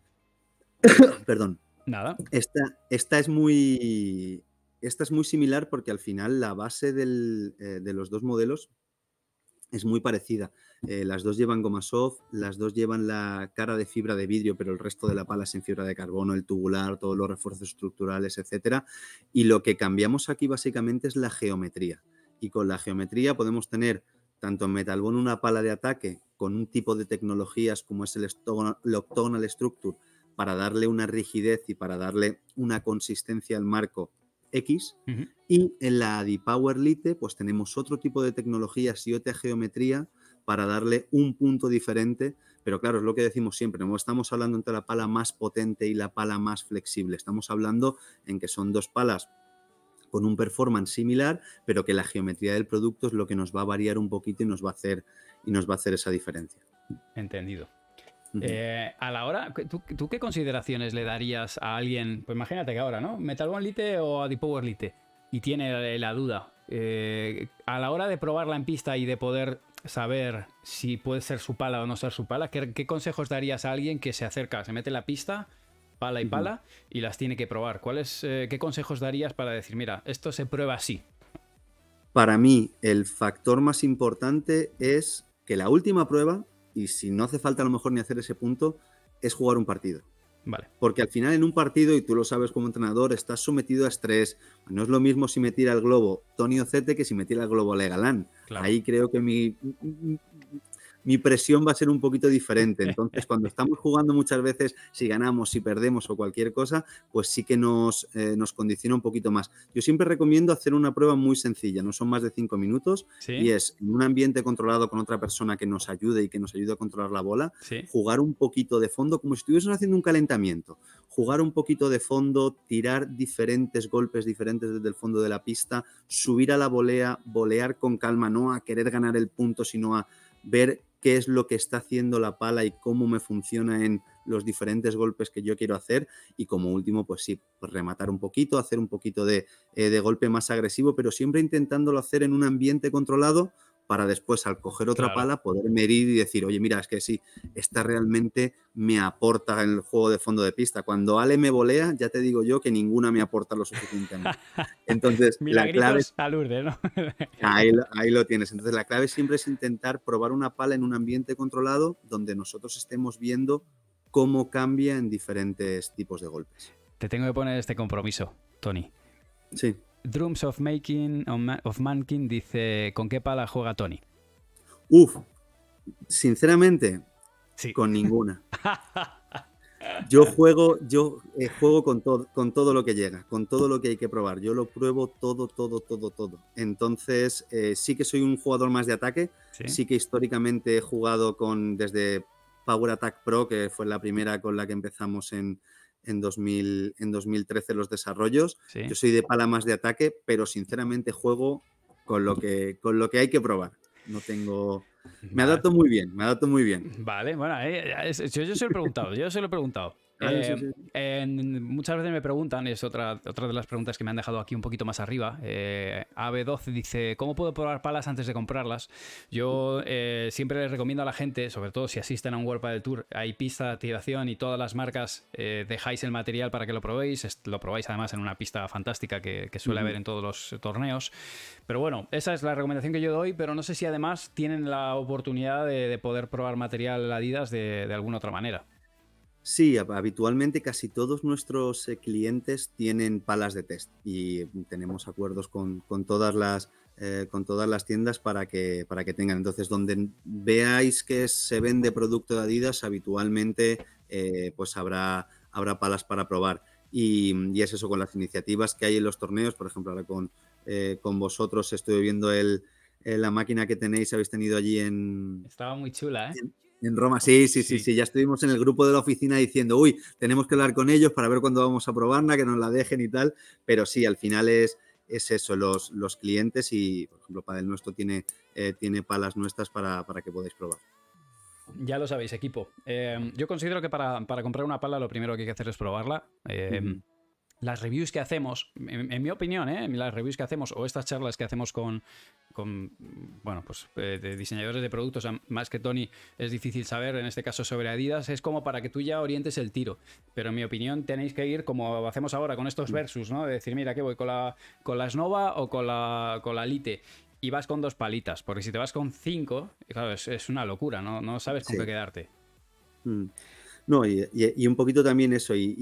Perdón. Nada. Esta, esta, es muy. Esta es muy similar porque al final la base eh, de los dos modelos es muy parecida. Eh, las dos llevan goma soft, las dos llevan la cara de fibra de vidrio, pero el resto de la pala es en fibra de carbono, el tubular, todos los refuerzos estructurales, etc. Y lo que cambiamos aquí básicamente es la geometría. Y con la geometría podemos tener tanto en Metalbone una pala de ataque con un tipo de tecnologías como es el, octagonal structure para darle una rigidez y para darle una consistencia al marco X. Y en la D-Power Lite, pues tenemos otro tipo de tecnologías y otra geometría para darle un punto diferente. Pero claro, es lo que decimos siempre, no estamos hablando entre la pala más potente y la pala más flexible. Estamos hablando en que son dos palas con un performance similar, pero que la geometría del producto es lo que nos va a variar un poquito y nos va a hacer, y nos va a hacer esa diferencia. Entendido. Eh, a la hora, ¿tú, qué consideraciones le darías a alguien? Pues imagínate que ahora, ¿no? ¿Metal One Lite o Adipower Lite? Y tiene la, duda. Eh, a la hora de probarla en pista y de poder saber si puede ser su pala o no ser su pala, ¿qué, consejos darías a alguien que se acerca, se mete en la pista, pala y pala, y las tiene que probar? ¿Cuáles, eh, ¿Qué consejos darías para decir, mira, esto se prueba así? Para mí, el factor más importante es que la última prueba, y si no hace falta a lo mejor ni hacer ese punto, es jugar un partido. Vale. Porque al final en un partido, y tú lo sabes como entrenador, estás sometido a estrés. No es lo mismo si me tira el globo Tony Ocete que si me tira el globo Legalán. Ahí creo que mi, mi presión va a ser un poquito diferente. Entonces, cuando estamos jugando muchas veces, si ganamos, si perdemos o cualquier cosa, pues sí que nos, eh, nos condiciona un poquito más. Yo siempre recomiendo hacer una prueba muy sencilla, no son más de cinco minutos, y es en un ambiente controlado con otra persona que nos ayude y que nos ayude a controlar la bola, jugar un poquito de fondo, como si estuviesen haciendo un calentamiento, jugar un poquito de fondo, tirar diferentes golpes diferentes desde el fondo de la pista, subir a la volea, volear con calma, no a querer ganar el punto, sino a ver qué es lo que está haciendo la pala y cómo me funciona en los diferentes golpes que yo quiero hacer. Y como último, pues sí, rematar un poquito, hacer un poquito de, eh, de golpe más agresivo, pero siempre intentándolo hacer en un ambiente controlado para después al coger otra pala poder medir y decir, oye, mira, es que sí, esta realmente me aporta en el juego de fondo de pista. Cuando Ale me volea, ya te digo yo que ninguna me aporta lo suficientemente. Entonces, la clave... ¿no? ahí, ahí lo tienes. Entonces, la clave siempre es intentar probar una pala en un ambiente controlado donde nosotros estemos viendo cómo cambia en diferentes tipos de golpes. Te tengo que poner este compromiso, Tony. Sí. Drums of Making of Mankin dice: ¿Con qué pala juega Tony? Uf, sinceramente, sí. con ninguna. Yo juego, yo eh, juego con, todo, con todo lo que llega, con todo lo que hay que probar. Yo lo pruebo todo, todo, todo, todo. Entonces, eh, sí que soy un jugador más de ataque. ¿Sí? que históricamente he jugado con desde Power Attack Pro, que fue la primera con la que empezamos en, en, 2000, en 2013 los desarrollos. Yo soy de pala más de ataque, pero sinceramente juego con lo que, con lo que hay que probar. No tengo... Me adapto muy bien, me adapto muy bien. Vale, bueno, eh, yo, yo se lo he preguntado, yo se lo he preguntado. Eh, muchas veces me preguntan, es otra, otra de las preguntas que me han dejado aquí un poquito más arriba. Eh, AB12 dice: ¿Cómo puedo probar palas antes de comprarlas? Yo eh, siempre les recomiendo a la gente, sobre todo si asisten a un World del Tour, hay pista de activación y todas las marcas dejáis el material para que lo probéis. Lo probáis además en una pista fantástica que, suele haber en todos los torneos. Pero bueno, esa es la recomendación que yo doy, pero no sé si además tienen la oportunidad de, poder probar material Adidas de, de alguna otra manera. Sí, habitualmente casi todos nuestros eh, clientes tienen palas de test y tenemos acuerdos con, todas, las, eh, con todas las tiendas para que, para que tengan. Entonces, donde veáis que se vende producto de Adidas, habitualmente eh, pues habrá, habrá palas para probar. Y, es eso con las iniciativas que hay en los torneos, por ejemplo, ahora con, con vosotros estoy viendo el, la máquina que tenéis, habéis tenido allí en... Estaba muy chula, ¿eh? En Roma, sí, sí, sí, sí, ya estuvimos en el grupo de la oficina diciendo, uy, tenemos que hablar con ellos para ver cuándo vamos a probarla, que nos la dejen y tal, pero sí, al final es, es eso, los, los clientes y, por ejemplo, para el nuestro tiene, eh, tiene palas nuestras para, que podáis probar. Ya lo sabéis, equipo. Eh, yo considero que para, comprar una pala lo primero que hay que hacer es probarla. Eh, las reviews que hacemos, en, mi opinión, ¿eh? las reviews que hacemos o estas charlas que hacemos con, con bueno, pues eh, de diseñadores de productos, más que Tony, es difícil saber, en este caso sobre Adidas, es como para que tú ya orientes el tiro. Pero en mi opinión tenéis que ir como hacemos ahora con estos versus, ¿no? De decir, mira, ¿qué voy? ¿Con la, con la Snova o con la, con la Lite? Y vas con dos palitas, porque si te vas con cinco, claro, es, una locura, ¿no? No sabes con qué quedarte. Mm. No, y, un poquito también eso, y,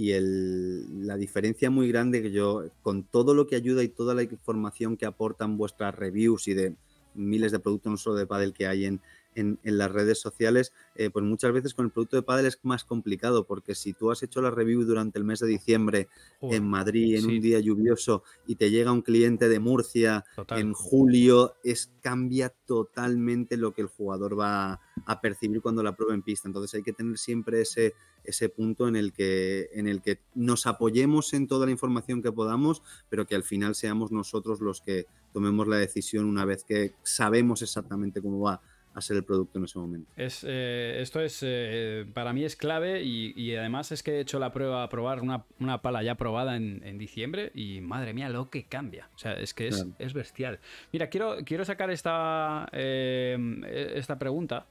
la diferencia muy grande que yo, con todo lo que ayuda y toda la información que aportan vuestras reviews y de miles de productos, no solo de Padel que hay en, en, las redes sociales, eh, pues muchas veces con el producto de pádel es más complicado, porque si tú has hecho la review durante el mes de diciembre en Madrid, en un día lluvioso, y te llega un cliente de Murcia en julio, es cambia totalmente lo que el jugador va a percibir cuando la prueba en pista. Entonces hay que tener siempre ese, ese punto en el, que, en el que nos apoyemos en toda la información que podamos, pero que al final seamos nosotros los que tomemos la decisión una vez que sabemos exactamente cómo va a ser el producto en ese momento. Es, eh, esto es, eh, para mí es clave y, además es que he hecho la prueba, a probar una, pala ya probada en, diciembre y madre mía, lo que cambia. O sea, es que es, bestial. Mira, quiero, quiero sacar esta, eh, esta pregunta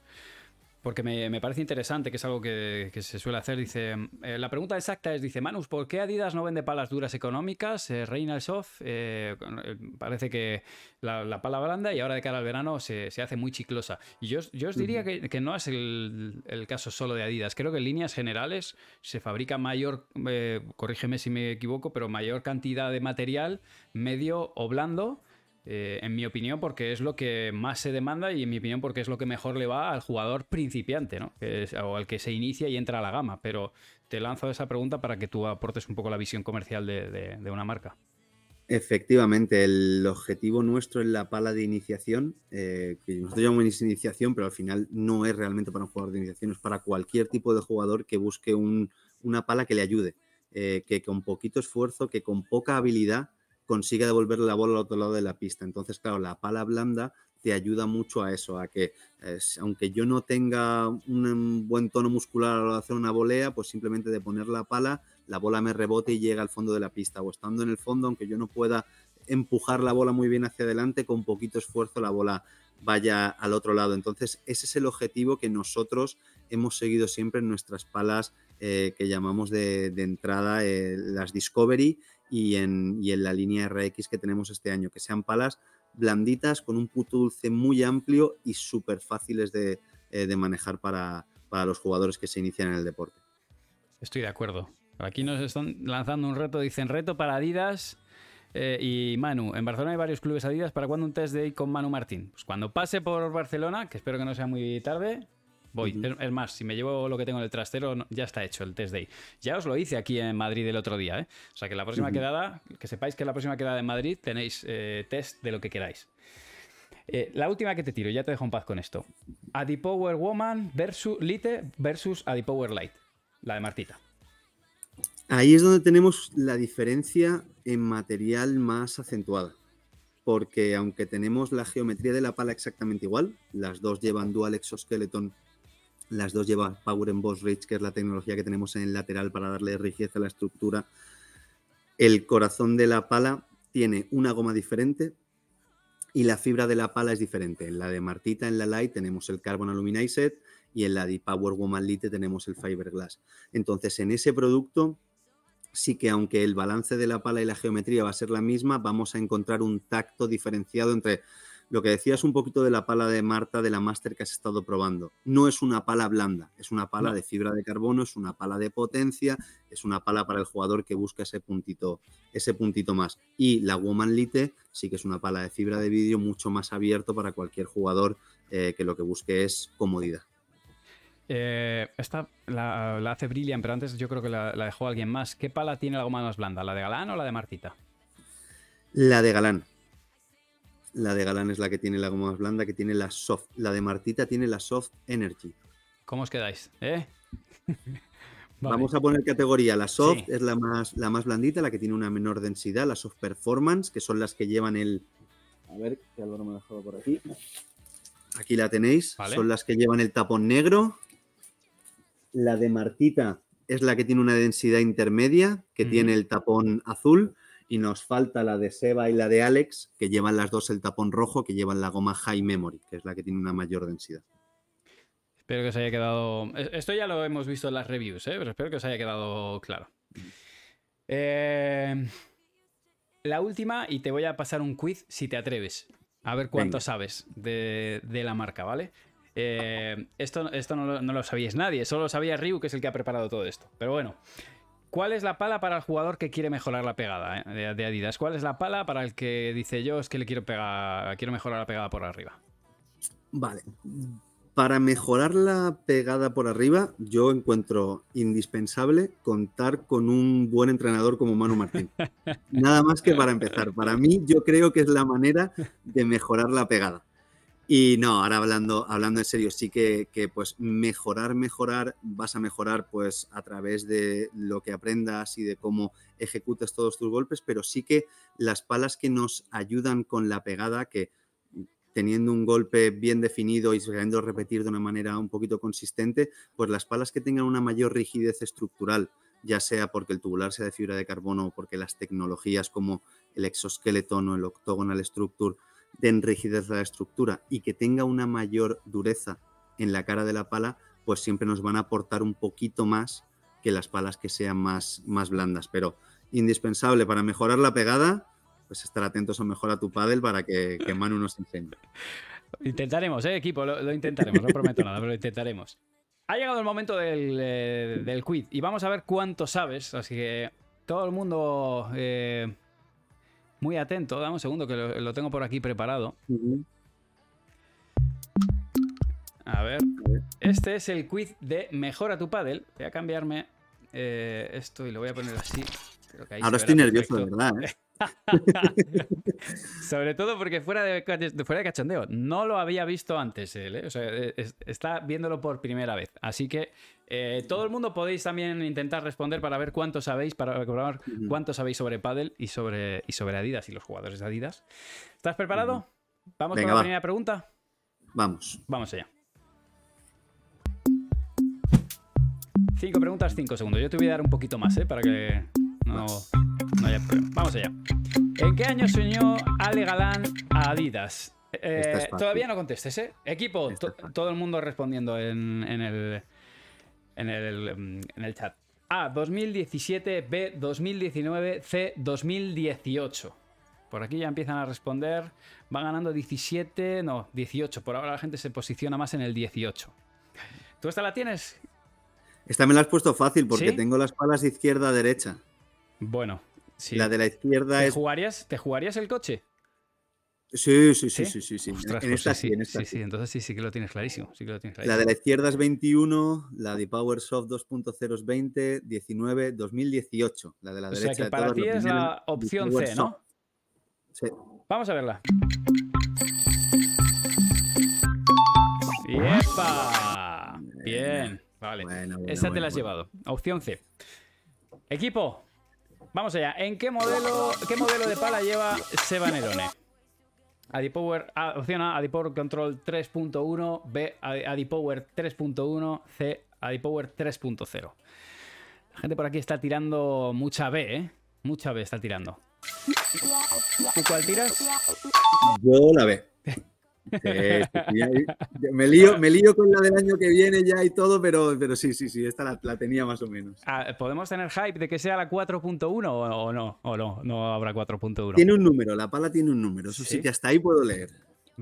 porque me, parece interesante, que es algo que, se suele hacer. Dice, eh, la pregunta exacta es, dice, Manus, ¿por qué Adidas no vende palas duras económicas? Eh, Reina Soft, eh, parece que la, pala blanda y ahora de cara al verano se, hace muy chiclosa. Y yo, yo os diría que, no es el, el, caso solo de Adidas. Creo que en líneas generales se fabrica mayor, corrígeme si me equivoco, pero mayor cantidad de material medio o blando eh, en mi opinión, porque es lo que más se demanda y en mi opinión porque es lo que mejor le va al jugador principiante, ¿no? o al que se inicia y entra a la gama. Pero te lanzo esa pregunta para que tú aportes un poco la visión comercial de, una marca. Efectivamente, el objetivo nuestro en la pala de iniciación, eh, que nosotros llamamos iniciación, pero al final no es realmente para un jugador de iniciación, es para cualquier tipo de jugador que busque una pala que le ayude, eh, que con poquito esfuerzo, que con poca habilidad consigue devolver la bola al otro lado de la pista. Entonces, claro, la pala blanda te ayuda mucho a eso, a que aunque yo no tenga un buen tono muscular a la hora de hacer una volea, pues simplemente de poner la pala, la bola me rebote y llega al fondo de la pista. O estando en el fondo, aunque yo no pueda empujar la bola muy bien hacia adelante, con poquito esfuerzo la bola vaya al otro lado. Entonces, ese es el objetivo que nosotros hemos seguido siempre en nuestras palas eh, que llamamos de, entrada eh, las Discovery y en, la línea RX que tenemos este año, que sean palas blanditas con un puto dulce muy amplio y súper fáciles de, eh, manejar para, los jugadores que se inician en el deporte. Estoy de acuerdo. Aquí nos están lanzando un reto, dicen reto para Adidas. Eh, y Manu, en Barcelona hay varios clubes Adidas. ¿Para cuándo un test de con Manu Martín? Pues cuando pase por Barcelona, que espero que no sea muy tarde, Voy. Es más, si me llevo lo que tengo en el trastero, ya está hecho el test day. Ya os lo hice aquí en Madrid el otro día, ¿eh? O sea que la próxima quedada, que sepáis que la próxima quedada en Madrid tenéis eh, test de lo que queráis. Eh, la última que te tiro, ya te dejo en paz con esto. Adipower Woman versus Lite versus Adipower Light. La de Martita. Ahí es donde tenemos la diferencia en material más acentuada. Porque aunque tenemos la geometría de la pala exactamente igual, las dos llevan dual exoskeleton las dos llevan Power Emboss Ridge, que es la tecnología que tenemos en el lateral para darle rigidez a la estructura. El corazón de la pala tiene una goma diferente y la fibra de la pala es diferente. En la de Martita, en la Light, tenemos el Carbon Aluminized y en la de Power Woman Lite tenemos el Fiberglass. Entonces, en ese producto sí que aunque el balance de la pala y la geometría va a ser la misma, vamos a encontrar un tacto diferenciado entre lo que decías un poquito de la pala de Marta, de la Master que has estado probando. No es una pala blanda, es una pala de fibra de carbono, es una pala de potencia, es una pala para el jugador que busca ese puntito, ese puntito más. Y la Woman Lite sí que es una pala de fibra de vidrio mucho más abierto para cualquier jugador eh, que lo que busque es comodidad. Eh, esta la, hace Brilliant, pero antes yo creo que la, la, dejó alguien más. ¿Qué pala tiene la goma más blanda? ¿La de Galán o la de Martita? La de Galán. La de Galán es la que tiene la goma más blanda, que tiene la soft. La de Martita tiene la soft energy. ¿Cómo os quedáis? ¿Eh? Vamos a poner categoría. La soft es la más, la más blandita, la que tiene una menor densidad. La soft performance, que son las que llevan el. A ver, que Álvaro me ha dejado por aquí. Aquí la tenéis. Son las que llevan el tapón negro. La de Martita es la que tiene una densidad intermedia, que tiene el tapón azul y nos falta la de Seba y la de Alex, que llevan las dos el tapón rojo, que llevan la goma High Memory, que es la que tiene una mayor densidad. Espero que os haya quedado. E-, esto ya lo hemos visto en las reviews, ¿eh? pero espero que os haya quedado claro. Eh, la última, y te voy a pasar un quiz si te atreves. A ver cuánto sabes de, la marca, ¿vale? Eh, esto esto no, no, lo sabíais nadie, solo lo sabía Ryu, que es el que ha preparado todo esto. Pero bueno, ¿Cuál es la pala para el jugador que quiere mejorar la pegada eh, de, Adidas? ¿Cuál es la pala para el que dice yo es que le quiero pegar, quiero mejorar la pegada por arriba? Vale. Para mejorar la pegada por arriba, yo encuentro indispensable contar con un buen entrenador como Manu Martín. Nada más que para empezar. Para mí, yo creo que es la manera de mejorar la pegada. Y no, ahora hablando, hablando en serio, sí que, pues mejorar, mejorar, vas a mejorar pues a través de lo que aprendas y de cómo ejecutas todos tus golpes, pero sí que las palas que nos ayudan con la pegada, que teniendo un golpe bien definido y sabiendo repetir de una manera un poquito consistente, pues las palas que tengan una mayor rigidez estructural, ya sea porque el tubular sea de fibra de carbono o porque las tecnologías como el exoskeleton o el octagonal structure rigidez a la estructura y que tenga una mayor dureza en la cara de la pala, pues siempre nos van a aportar un poquito más que las palas que sean más, más blandas. Pero indispensable para mejorar la pegada, pues estar atentos a mejor a tu paddle para que, que Manu nos enseñe. Intentaremos, ¿eh, equipo? Lo, intentaremos, no prometo nada, pero lo intentaremos. Ha llegado el momento del, eh, del, quiz y vamos a ver cuánto sabes. Así que todo el mundo eh, muy atento. Dame un segundo que lo, tengo por aquí preparado. A ver. Este es el quiz de Mejora tu Paddle. Voy a cambiarme eh, esto y lo voy a poner así. Ahora estoy nervioso, de verdad. ¿eh? Sobre todo porque fuera de, fuera de cachondeo. No lo había visto antes él. ¿eh? O sea, está viéndolo por primera vez. Así que todo el mundo podéis también intentar responder para ver cuánto sabéis, para ver cuánto sabéis sobre Paddle y sobre, y sobre Adidas y los jugadores de Adidas. ¿Estás preparado? ¿Vamos con la primera pregunta? Vamos. Vamos allá. Cinco preguntas, cinco segundos. Yo te voy a dar un poquito más, ¿eh? Para que no, haya problema. Vamos allá. ¿En qué año se unió Ale Galán a Adidas? Eh, todavía no contestes, ¿eh? Equipo, todo el mundo respondiendo en, el, en, el, en el chat. A, 2017, B, 2019, C, 2018. Por aquí ya empiezan a responder. Va ganando 17, no, 18. Por ahora la gente se posiciona más en el 18. ¿Tú esta la tienes? Esta me la has puesto fácil porque tengo las palas izquierda-derecha. Bueno, sí. La de la izquierda ¿Te es. Jugarías, ¿Te jugarías el coche? Sí, sí, sí, sí, sí. sí. en pues esta sí, en esta sí, sí, entonces sí, sí que lo tienes clarísimo. Sí que lo tienes clarísimo. La de la izquierda es 21, la de PowerSoft 2.0 es 20, 19, 2018. La de la derecha. O sea que para ti es la opción C, ¿no? Sí. Vamos a verla. ¡Yepa! Bien. Vale. Esa te la has llevado. Opción C. Equipo, vamos allá. ¿En qué modelo, qué modelo de pala lleva Seba Nerone? Adipower, opción A, Adipower Control 3.1, B, Adipower 3.1, C, Adipower 3.0. La gente por aquí está tirando mucha B, ¿eh? Mucha B está tirando. ¿Tú cuál tiras? Yo la B. me, lío, me lío con la del año que viene ya y todo, pero, pero sí, sí, sí, esta la, tenía más o menos. Ah, ¿Podemos tener hype de que sea la 4.1 o, no? ¿O no? No habrá 4.1. Tiene un número, la pala tiene un número, eso sí, que hasta ahí puedo leer.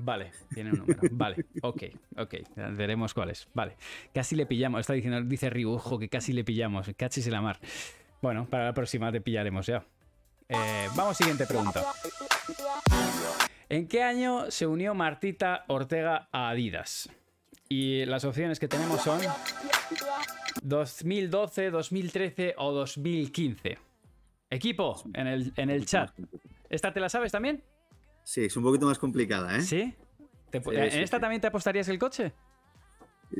Vale, tiene un número. Vale, ok, ok. Veremos cuál es. Vale. Casi le pillamos. Está diciendo, dice Ryu, ojo, que casi le pillamos. Cachis en la mar. Bueno, para la próxima te pillaremos ya. Eh, vamos, siguiente pregunta. ¿En qué año se unió Martita Ortega a Adidas? Y las opciones que tenemos son 2012, 2013 o 2015. Equipo, en el, en el chat. ¿Esta te la sabes también? Sí, es un poquito más complicada, ¿eh? ¿Sí? ¿En esta también te apostarías el coche?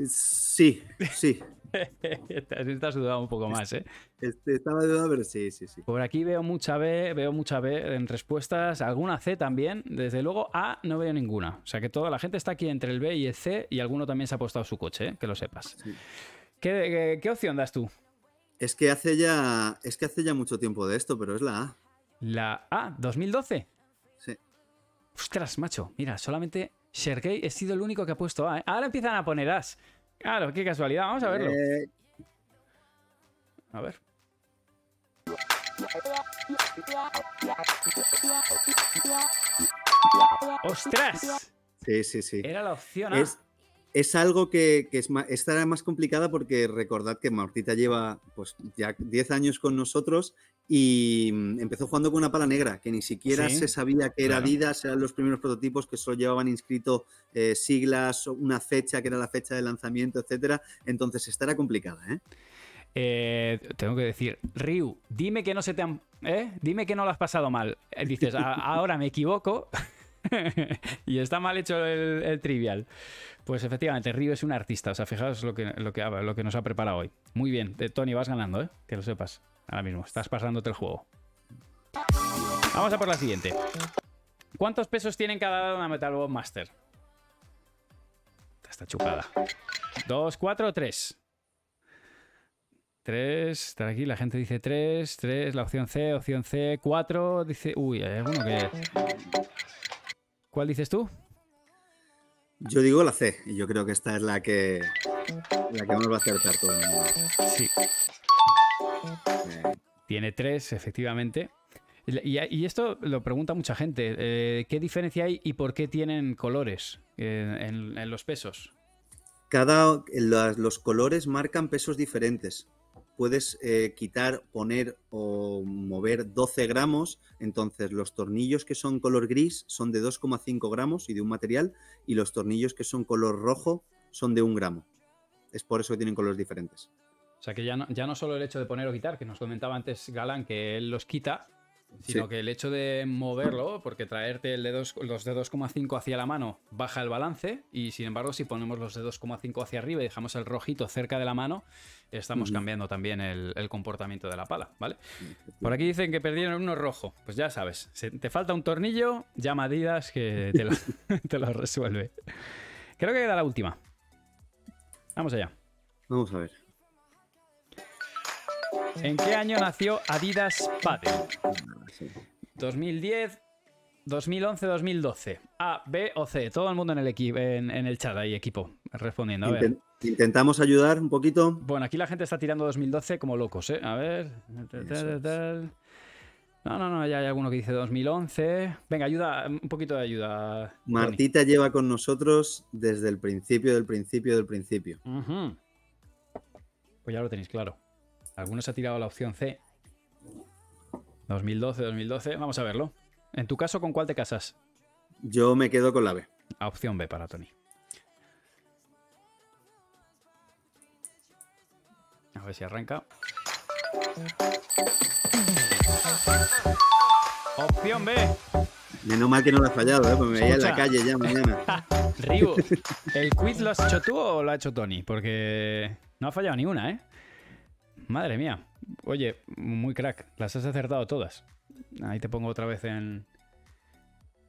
Sí, sí. Estás dudando un poco más, ¿eh? Este, estaba dudando, pero sí, sí, sí. Por aquí veo mucha B, veo mucha B en respuestas, alguna C también. Desde luego A no veo ninguna. O sea que toda la gente está aquí entre el B y el C y alguno también se ha apostado su coche, ¿eh? que lo sepas. ¿Qué, opción das tú? Es que hace ya. Es que hace ya mucho tiempo de esto, pero es la A. ¿La A? ¿2012? Sí. Ostras, macho. Mira, solamente Sergey he sido el único que ha puesto A. ¿eh? Ahora empiezan a poner As. Claro, qué casualidad. Vamos a verlo. Eh, a ver. ¡Ostras! Sí, sí, sí. Era la opción A. Es, algo que, es más, esta más complicada porque recordad que Martita lleva pues ya 10 años con nosotros y mm, empezó jugando con una pala negra, que ni siquiera se sabía que era Adidas, eran los primeros prototipos que solo llevaban inscrito eh, siglas, una fecha, que era la fecha de lanzamiento, etcétera. Entonces, esta era complicada, ¿eh? ¿eh? tengo que decir, Ryu, dime que no se te han. ¿eh? Dime que no lo has pasado mal. Dices, ahora me equivoco y está mal hecho el, trivial. Pues efectivamente, Ryu es un artista. O sea, fijaos lo que, lo que, lo que nos ha preparado hoy. Muy bien, Tony, vas ganando, ¿eh? Que lo sepas. Ahora mismo, estás pasándote el juego. Vamos a por la siguiente. ¿Cuántos pesos tienen cada una Metal Bob Master? Está chupada. ¿Dos, cuatro o tres? Tres, está aquí, la gente dice tres, tres, la opción C, opción C, cuatro, dice... Uy, hay alguno que... ¿Cuál dices tú? Yo digo la C, y yo creo que esta es la que, la que más va a acertar todo el mundo. Sí. Tiene tres, efectivamente. Y, y esto lo pregunta mucha gente. eh, ¿Qué diferencia hay y por qué tienen colores eh, en, en los pesos? Cada, las- los colores marcan pesos diferentes. Puedes eh, quitar, poner o mover 12 gramos. Entonces, los tornillos que son color gris son de 2,5 gramos y de un material. Y los tornillos que son color rojo son de un gramo. Es por eso que tienen colores diferentes. O sea que ya no, ya no solo el hecho de poner o quitar, que nos comentaba antes Galán que él los quita, sino Sí. que el hecho de moverlo, porque traerte el de dos- los de 2,5 hacia la mano baja el balance, y sin embargo, si ponemos los de 2,5 hacia arriba y dejamos el rojito cerca de la mano, estamos cambiando también el, el comportamiento de la pala, ¿vale? Por aquí dicen que perdieron uno rojo. Pues ya sabes, si te falta un tornillo, llama a que te lo, te lo resuelve. Creo que queda la última. Vamos allá. Vamos a ver. ¿En qué año nació Adidas Paddle? Sí. 2010, 2011, 2012. A, B o C. Todo el mundo en el, en, en el chat ahí, equipo, respondiendo. A ver. Intentamos ayudar un poquito. Bueno, aquí la gente está tirando 2012 como locos, ¿eh? A ver. No, no, no, ya hay alguno que dice 2011. Venga, ayuda, un poquito de ayuda. Tony. Martita lleva con nosotros desde el principio del principio del principio. Pues ya lo tenéis claro. Algunos ha tirado la opción C. 2012, 2012. Vamos a verlo. En tu caso, ¿con cuál te casas? Yo me quedo con la B. A opción B para Tony. A ver si arranca. Opción B. Menos mal que no la he fallado, ¿eh? Pues me veía en la calle ya mañana. Rigo, ¿el quiz lo has hecho tú o lo ha hecho Tony? Porque no ha fallado ni una, ¿eh? Madre mía. Oye, muy crack. Las has acertado todas. Ahí te pongo otra vez en.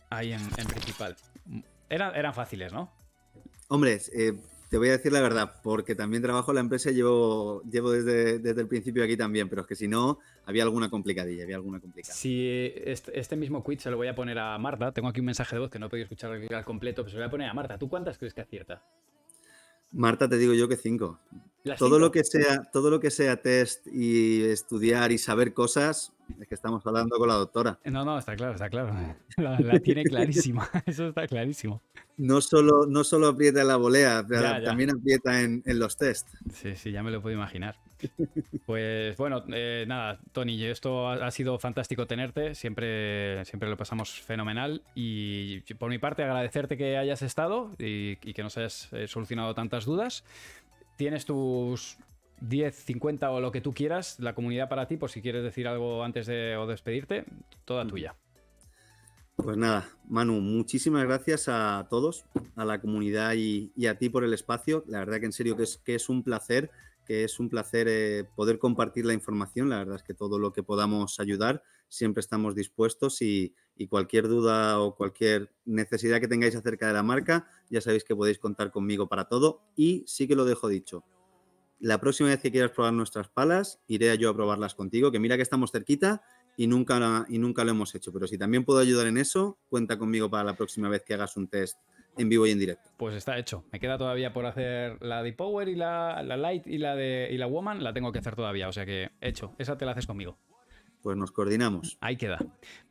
Ahí en, en principal. Eran, eran fáciles, ¿no? Hombre, eh, te voy a decir la verdad, porque también trabajo en la empresa y llevo, llevo desde, desde el principio aquí también, pero es que si no, había alguna complicadilla, había alguna complicada. Si este, este mismo quiz se lo voy a poner a Marta. Tengo aquí un mensaje de voz que no he podido escuchar al completo, pero se lo voy a poner a Marta. ¿Tú cuántas crees que acierta? Marta, te digo yo que cinco. ¿Las Todo cinco? lo que sea, todo lo que sea test y estudiar y saber cosas, es que estamos hablando con la doctora. No, no, está claro, está claro. La, la tiene clarísima. Eso está clarísimo. No solo, no solo aprieta en la volea, Ya, ya. también aprieta en, en los test. Sí, sí, ya me lo puedo imaginar. Pues bueno, eh, nada, Tony, esto ha, ha sido fantástico tenerte, siempre, siempre lo pasamos fenomenal y por mi parte agradecerte que hayas estado y, y que nos hayas eh, solucionado tantas dudas. Tienes tus 10, 50 o lo que tú quieras, la comunidad para ti, por si quieres decir algo antes de o despedirte, toda tuya. Pues nada, Manu, muchísimas gracias a todos, a la comunidad y, y a ti por el espacio. La verdad que en serio que es, que es un placer, que es un placer eh, poder compartir la información. La verdad es que todo lo que podamos ayudar, siempre estamos dispuestos y, cualquier duda o cualquier necesidad que tengáis acerca de la marca, ya sabéis que podéis contar conmigo para todo. Y sí que lo dejo dicho. La próxima vez que quieras probar nuestras palas, iré yo a probarlas contigo, que mira que estamos cerquita y nunca, y nunca lo hemos hecho. Pero si también puedo ayudar en eso, cuenta conmigo para la próxima vez que hagas un test en vivo y en directo. Pues está hecho. Me queda todavía por hacer la de Power y la, la Light y la de y la Woman, la tengo que hacer todavía, o sea que hecho. Esa te la haces conmigo. Pues nos coordinamos. Ahí queda.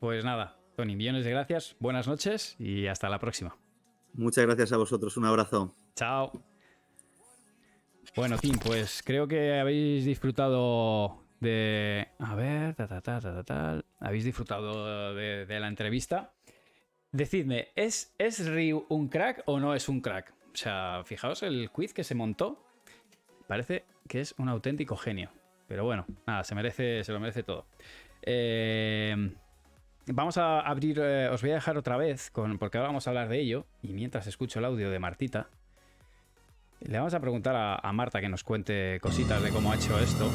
Pues nada, Tony, millones de gracias, buenas noches y hasta la próxima. Muchas gracias a vosotros. Un abrazo. Chao. Bueno, Tim, pues creo que habéis disfrutado de. A ver, ta, ta, ta, ta, ta, tal. Habéis disfrutado de, de la entrevista. Decidme, ¿es, ¿es Ryu un crack o no es un crack? O sea, fijaos el quiz que se montó. Parece que es un auténtico genio. Pero bueno, nada, se merece, se lo merece todo. Eh, vamos a abrir. eh, os voy a dejar otra vez, con, porque ahora vamos a hablar de ello. Y mientras escucho el audio de Martita, le vamos a preguntar a, a Marta que nos cuente cositas de cómo ha hecho esto.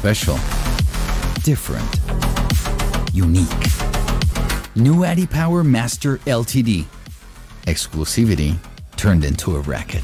Special. Different. Unique. New Addy Power Master LTD. Exclusivity turned into a racket.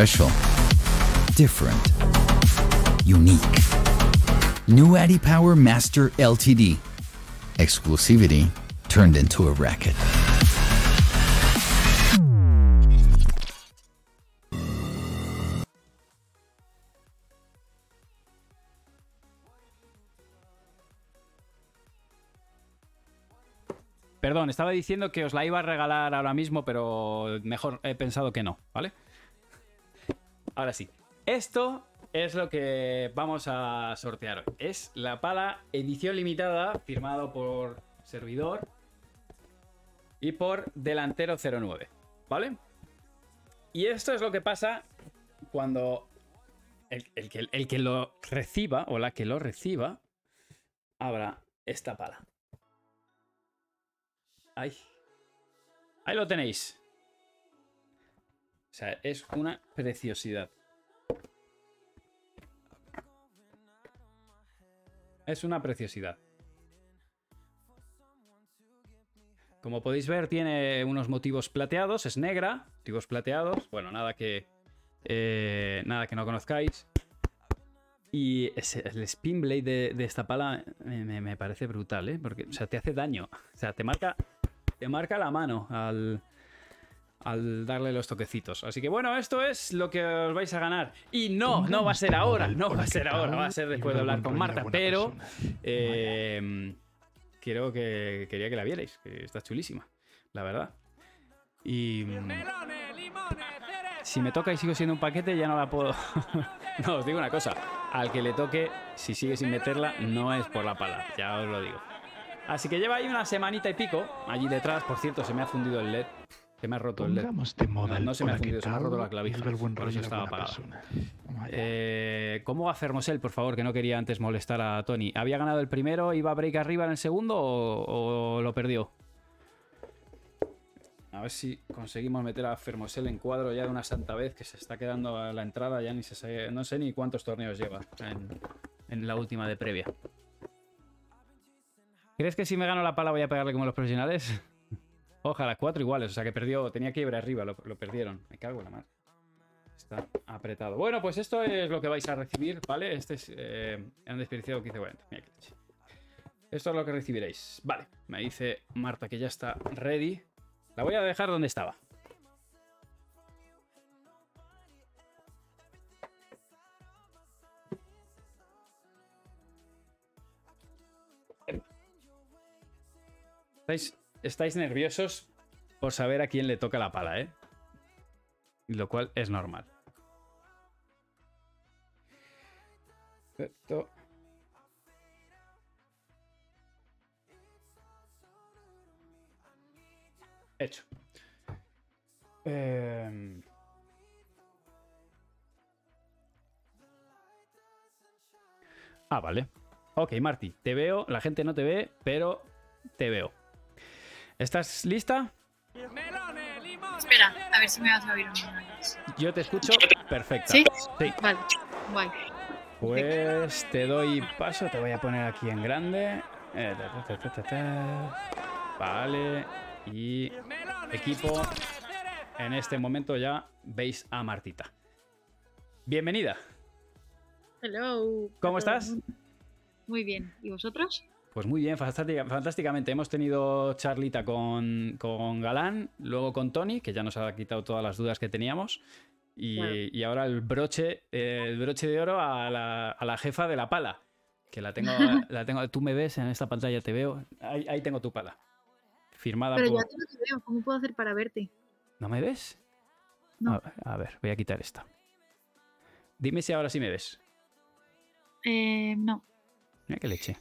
Special. Different. Unique. New Addy Power Master LTD. Exclusivity turned into a racket. Perdón, estaba diciendo que os la iba a regalar ahora mismo, pero mejor he pensado que no, ¿vale? Ahora sí. Esto es lo que vamos a sortear hoy. Es la pala edición limitada, firmado por servidor y por delantero 09, ¿vale? Y esto es lo que pasa cuando el, el que, el que lo reciba o la que lo reciba abra esta pala. Ahí. Ahí lo tenéis. O sea, es una preciosidad. Es una preciosidad. Como podéis ver, tiene unos motivos plateados, es negra, motivos plateados. Bueno, nada que. eh, nada que no conozcáis. Y el spin blade de, esta pala me, me- me parece brutal, ¿eh? Porque, o sea, te hace daño. O sea, te marca. Te marca la mano al. Al darle los toquecitos. Así que bueno, esto es lo que os vais a ganar. Y no, no va a ser ahora, no va a ser ahora, va a ser después de hablar con Marta. Pero eh, creo que quería que la vierais, que está chulísima, la verdad. Y si me toca y sigo siendo un paquete, ya no la puedo. no, os digo una cosa: al que le toque, si sigue sin meterla, no es por la pala, ya os lo digo. Así que lleva ahí una semanita y pico. Allí detrás, por cierto, se me ha fundido el LED. Se me ha roto el. Pongamos de moda No, no se me ha hola, ¿qué fundido, se me ha roto la clavija, el buen por rollo eso estaba apagado. Eh, ¿Cómo va Fermosel, por favor? Que no quería antes molestar a Tony. ¿Había ganado el primero, iba a break arriba en el segundo o, o lo perdió? A ver si conseguimos meter a Fermosel en cuadro ya de una santa vez que se está quedando a la entrada. Ya ni se sabe- no sé ni cuántos torneos lleva en, en la última de previa. ¿Crees que si me gano la pala voy a pegarle como los profesionales? Ojalá, cuatro iguales. O sea que perdió, tenía que ir arriba, lo, perdieron. Me cago en la madre. Está apretado. Bueno, pues esto es lo que vais a recibir, ¿vale? Este es eh, un desperdiciado 1540. Mira qué leche. Esto es lo que recibiréis. Vale, me dice Marta que ya está ready. La voy a dejar donde estaba. Estáis, estáis nerviosos por saber a quién le toca la pala, ¿eh? Lo cual es normal. Perfecto. Hecho. Em, Ah, vale. Ok, Marty, te veo. La gente no te ve, pero te veo. ¿Estás lista? Espera, a ver si me vas a oír. Yo te escucho perfecta. ¿Sí? Sí. Vale, guay. Pues te doy paso, te voy a poner aquí en grande. Eh. Vale. Y equipo. En este momento ya veis a Martita. Bienvenida. Hello. ¿Cómo estás? Muy bien. ¿Y vosotros? Pues muy bien, fantástica- fantásticamente. Hemos tenido charlita con, con Galán, luego con Tony, que ya nos ha quitado todas las dudas que teníamos. Y, y ahora el broche, eh, el broche de oro a la, a la jefa de la pala. Que la tengo, la tengo. Tú me ves en esta pantalla, te veo. Ahí, ahí tengo tu pala. Firmada Pero por. ya te veo. ¿Cómo puedo hacer para verte? ¿No me ves? No. A, a ver, voy a quitar esta. Dime si ahora sí me ves. Eh, no. Mira qué leche.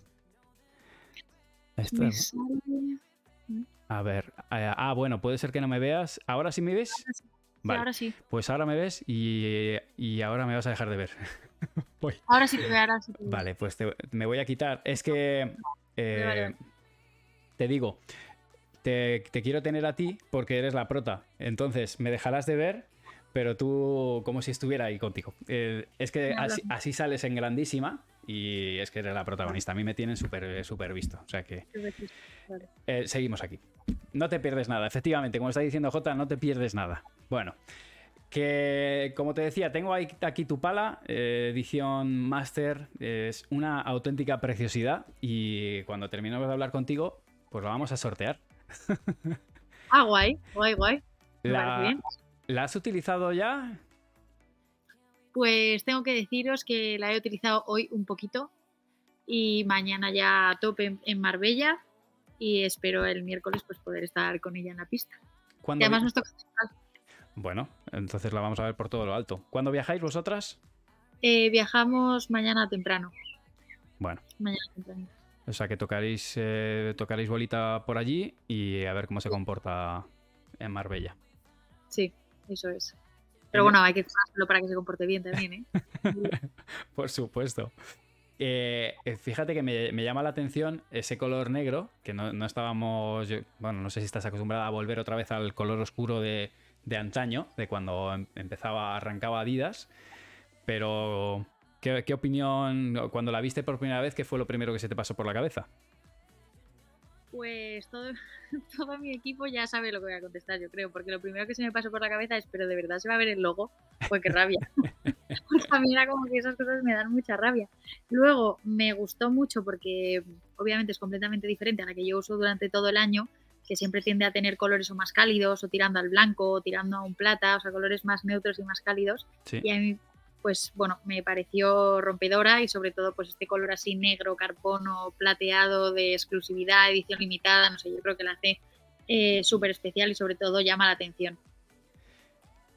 Esto Me es- sale- A ver. eh, Ah, bueno, puede ser que no me veas. ¿Ahora sí me ves? Ahora sí, Vale. ahora sí. Pues ahora me ves y, y ahora me vas a dejar de ver. Voy. Ahora sí te veo, ahora sí te veo. Vale, pues te- me voy a quitar. Es que eh, vale, te digo, te, te quiero tener a ti porque eres la prota. Entonces me dejarás de ver, pero tú como si estuviera ahí contigo. Eh, es que así, así sales en grandísima y es que eres la protagonista. A mí me tienen súper súper visto. O sea que eh, seguimos aquí. No te pierdes nada, efectivamente, como está diciendo Jota, no te pierdes nada. Bueno, que como te decía, tengo ahí- aquí tu pala, eh, edición Master, es una auténtica preciosidad y cuando terminemos de hablar contigo, pues la vamos a sortear. Ah, guay, guay, guay. ¿La has utilizado ya? Pues tengo que deciros que la he utilizado hoy un poquito y mañana ya a tope en- Marbella y espero el miércoles pues poder estar con ella en la pista. Y ¿Cuándo además nos toca. Bueno, entonces la vamos a ver por todo lo alto. ¿Cuándo viajáis vosotras? Eh, viajamos mañana temprano. Bueno, Mañana temprano. o sea que tocaréis, eh, tocaréis bolita por allí y a ver cómo se comporta en Marbella. Sí, eso es. Pero bueno, hay que jugárselo para que se comporte bien también, ¿eh? Por supuesto. Eh, eh, fíjate que me, me llama la atención ese color negro, que no, no estábamos, yo- bueno, no sé si estás acostumbrada a volver otra vez al color oscuro de, de antaño, de cuando em- empezaba, arrancaba Adidas, pero ¿qué, qué opinión, cuando la viste por primera vez, qué fue lo primero que se te pasó por la cabeza? Pues todo, todo mi equipo ya sabe lo que voy a contestar, yo creo, porque lo primero que se me pasó por la cabeza es, pero de verdad se va a ver el logo, pues qué rabia. Porque a mí era como que esas cosas me dan mucha rabia. Luego me gustó mucho porque obviamente es completamente diferente a la que yo uso durante todo el año, que siempre tiende a tener colores o más cálidos, o tirando al blanco, o tirando a un plata, o sea, colores más neutros y más cálidos. Sí. Y a mí, pues bueno, me pareció rompedora y sobre todo pues este color así negro, carbono, plateado de exclusividad, edición limitada, no sé, yo creo que la hace eh, súper especial y sobre todo llama la atención.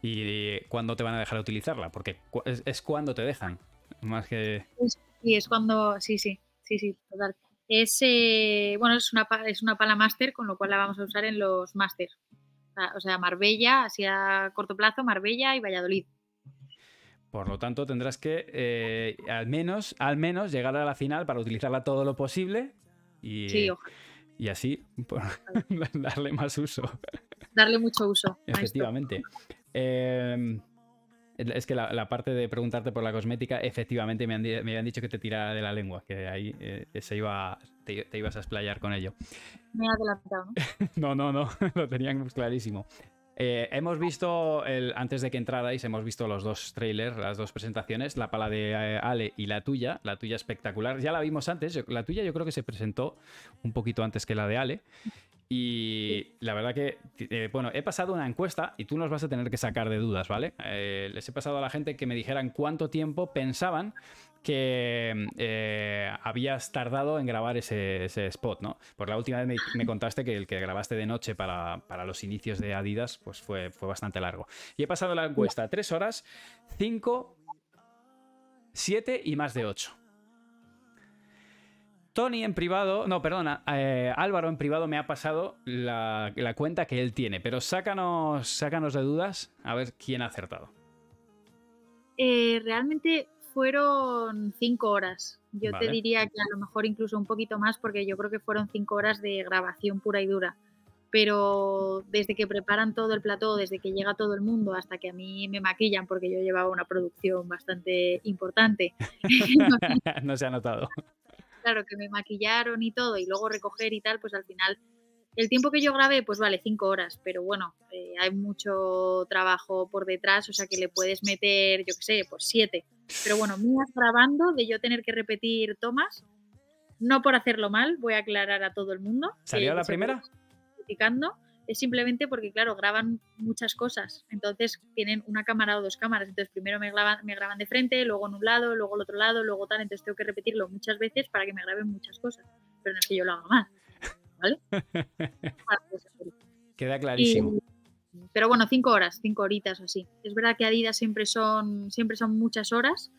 ¿Y cuándo te van a dejar utilizarla? Porque es, es cuando te dejan, más que... Y es cuando, sí, sí, sí, sí, total. Es, eh, bueno, es una, es una pala máster, con lo cual la vamos a usar en los máster. O sea, Marbella, así a corto plazo, Marbella y Valladolid. Por lo tanto, tendrás que eh, al menos, al menos llegar a la final para utilizarla todo lo posible y, Sí, y así por- darle más uso. Darle mucho uso. Efectivamente. Eh, es que la, la parte de preguntarte por la cosmética, efectivamente me, han me habían dicho que te tirara de la lengua, que ahí eh, se iba, te, te ibas a explayar con ello. Me he adelantado, ¿no? No, no, no, lo teníamos clarísimo. Eh, hemos visto, el, antes de que entrarais, hemos visto los dos trailers, las dos presentaciones, la pala de eh, Ale y la tuya, la tuya espectacular. Ya la vimos antes, yo- la tuya yo creo que se presentó un poquito antes que la de Ale. Y la verdad que, eh, bueno, he pasado una encuesta y tú nos vas a tener que sacar de dudas, ¿vale? Les he pasado a la gente que me dijeran cuánto tiempo pensaban que eh, habías tardado en grabar ese, spot, ¿no? Por la última vez me, contaste que el que grabaste de noche para, para los inicios de Adidas, pues fue, fue bastante largo. Y he pasado la encuesta tres horas, cinco, siete y más de ocho. Tony en privado, no, perdona, eh, Álvaro en privado me ha pasado la, la cuenta que él tiene, pero sácanos, sácanos de dudas a ver quién ha acertado. Eh, realmente fueron cinco horas. Yo Vale. te diría que a lo mejor incluso un poquito más, porque yo creo que fueron cinco horas de grabación pura y dura. Pero desde que preparan todo el plató, desde que llega todo el mundo, hasta que a mí me maquillan, porque yo llevaba una producción bastante importante, no se ha notado. claro, que me maquillaron y todo, y luego recoger y tal, pues al final, el tiempo que yo grabé, pues vale, cinco horas, pero bueno, eh, hay mucho trabajo por detrás, o sea que le puedes meter, yo qué sé, pues siete. Pero bueno, mías grabando, de yo tener que repetir tomas, no por hacerlo mal, voy a aclarar a todo el mundo. ¿Salió la primera? criticando, es simplemente porque, claro, graban muchas cosas. Entonces tienen una cámara o dos cámaras. Entonces primero me graban, me graban de frente, luego en un lado, luego al otro lado, luego tal. Entonces tengo que repetirlo muchas veces para que me graben muchas cosas. Pero no es que yo lo haga mal. ¿Vale? Se acuerde. Queda Y- clarísimo. pero bueno, cinco horas, cinco horitas o así. Es verdad que Adidas siempre son, siempre son muchas horas,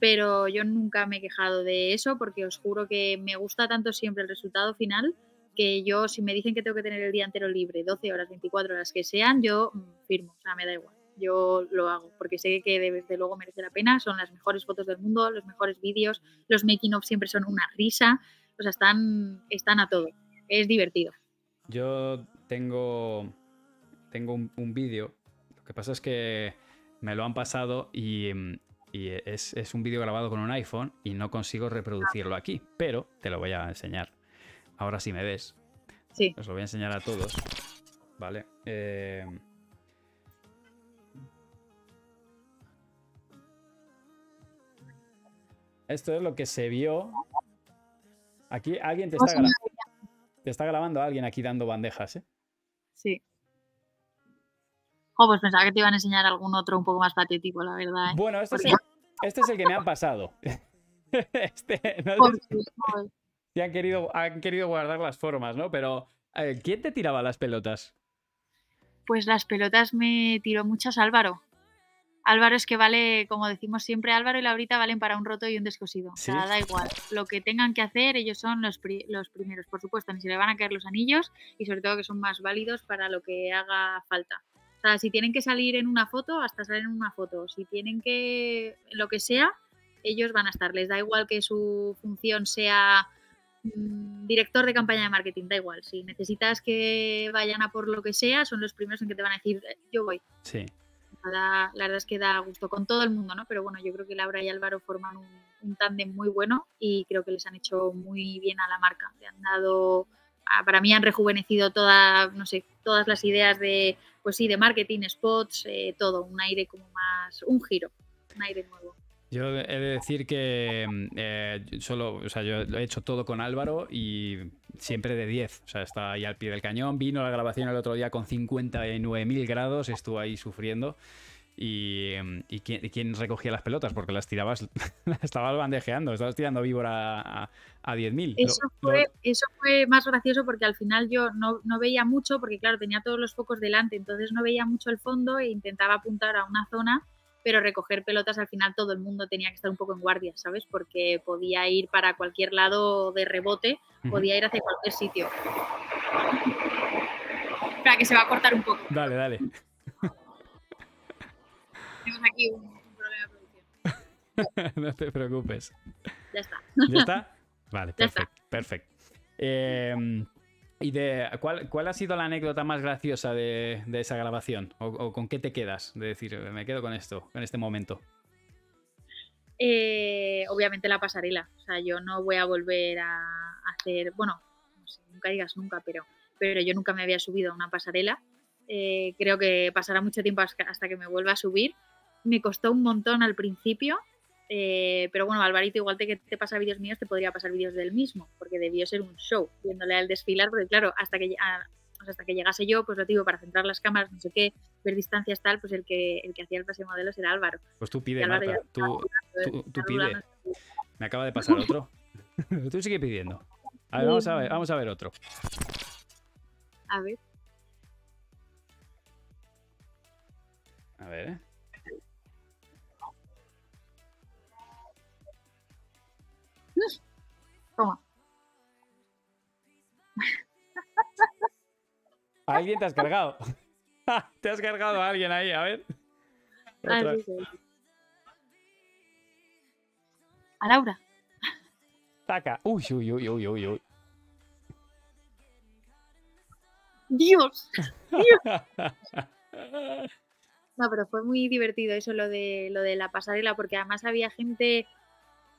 pero yo nunca me he quejado de eso porque os juro que me gusta tanto siempre el resultado final que yo, si me dicen que tengo que tener el día entero libre, 12 horas, 24 horas que sean, yo mm, firmo, o sea, me da igual. Yo lo hago porque sé que desde luego merece la pena. Son las mejores fotos del mundo, los mejores vídeos, los making of siempre son una risa, o sea, están, están a todo. Es divertido. Yo tengo, tengo un, vídeo. Lo que pasa es que me lo han pasado y, mm, y es, es, un vídeo grabado con un iPhone y no consigo reproducirlo aquí, pero te lo voy a enseñar. Ahora sí me ves. Sí. Os lo voy a enseñar a todos. Vale. Eh... Esto es lo que se vio. Aquí alguien te está, grabando. Te está grabando alguien aquí dando bandejas, ¿eh? Sí. Oh, pues pensaba que te iban a enseñar algún otro un poco más patético, la verdad. ¿eh? Bueno, este, es el, este es el, que me han pasado. este, han querido, han querido guardar las formas, ¿no? Pero, eh, ¿quién te tiraba las pelotas? Pues las pelotas me tiró muchas Álvaro. Álvaro es que vale, como decimos siempre, Álvaro y Laurita valen para un roto y un descosido. O sea, da igual. Lo que tengan que hacer, ellos son los, los primeros, por supuesto, ni se le van a caer los anillos y sobre todo que son más válidos para lo que haga falta. O sea, si tienen que salir en una foto, hasta salen en una foto. Si tienen que, lo que sea, ellos van a estar. Les da igual que su función sea mm, director de campaña de marketing, da igual. Si necesitas que vayan a por lo que sea, son los primeros en que te van a decir, eh, yo voy. Sí la verdad es que da gusto con todo el mundo, ¿no? Pero bueno, yo creo que Laura y Álvaro forman un, tándem muy bueno y creo que les han hecho muy bien a la marca. Le han dado, para mí han rejuvenecido toda, no sé, todas las ideas de, pues sí, de marketing, spots, eh, todo, un aire como más, un giro, un aire nuevo. Yo he de decir que mm, eh, solo, o sea, yo lo he hecho todo con Álvaro y siempre de 10. O sea, está ahí al pie del cañón. Vino la grabación el otro día con 59.000 grados, estuvo ahí sufriendo. Y, mm, y ¿quién, recogía las pelotas? Porque las tirabas, las estabas bandejeando, estabas tirando víbora a, a 10.000. Eso, fue, eso fue más gracioso porque al final yo no, no, veía mucho, porque claro, tenía todos los focos delante, entonces no veía mucho el fondo e intentaba apuntar a una zona pero recoger pelotas al final todo el mundo tenía que estar un poco en guardia, ¿sabes? Porque podía ir para cualquier lado de rebote, podía ir hacia cualquier sitio. Espera, que se va a cortar un poco. Dale, dale. Tenemos aquí un, problema de producción. no te preocupes. Ya está. ¿Ya está? Vale, perfecto. Perfecto. Eh, ¿Y de cuál, cuál, ha sido la anécdota más graciosa de, de esa grabación? ¿O, con qué te quedas? De decir, me quedo con esto, con este momento. Eh, obviamente la pasarela. O sea, yo no voy a volver a hacer, bueno, no sé, nunca digas nunca, pero, pero yo nunca me había subido a una pasarela. Eh, creo que pasará mucho tiempo hasta que me vuelva a subir. Me costó un montón al principio, eh, pero bueno, Alvarito, igual te que te pasa vídeos míos, te podría pasar vídeos del mismo, porque debió ser un show, viéndole al desfilar, porque claro, hasta que, hasta que llegase yo, pues lo digo, para centrar las cámaras, no sé qué, ver distancias tal, pues el que, el que hacía el pase de modelos era Álvaro. Pues tú pide, Marta, tú, tú, pide. Me acaba de pasar otro. tú sigue pidiendo. A ver, vamos a ver, vamos a ver otro. A ver. A ver, ¿eh? Toma. alguien te has cargado? te has cargado a alguien ahí, a ver. Ah, a Laura. Taca. Uy, uy, uy, uy, uy, uy. Dios. Dios. No, pero fue muy divertido eso lo de lo de la pasarela, porque además había gente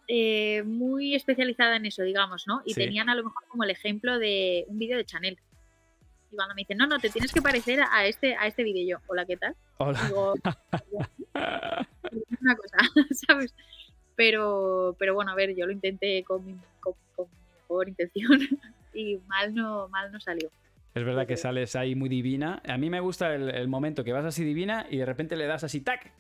eh, muy especializada en eso, digamos, ¿no? Y tenían a lo mejor como el ejemplo de un vídeo de Chanel. Y cuando me dicen, no, no, te tienes que parecer a este, a este vídeo, yo, hola, ¿qué tal? Hola. Digo, una cosa, ¿sabes? Pero, pero bueno, a ver, yo lo intenté con mi, con, mejor intención y mal no, mal no salió. Es verdad que sales ahí muy divina. A mí me gusta el, el momento que vas así divina y de repente le das así, ¡tac!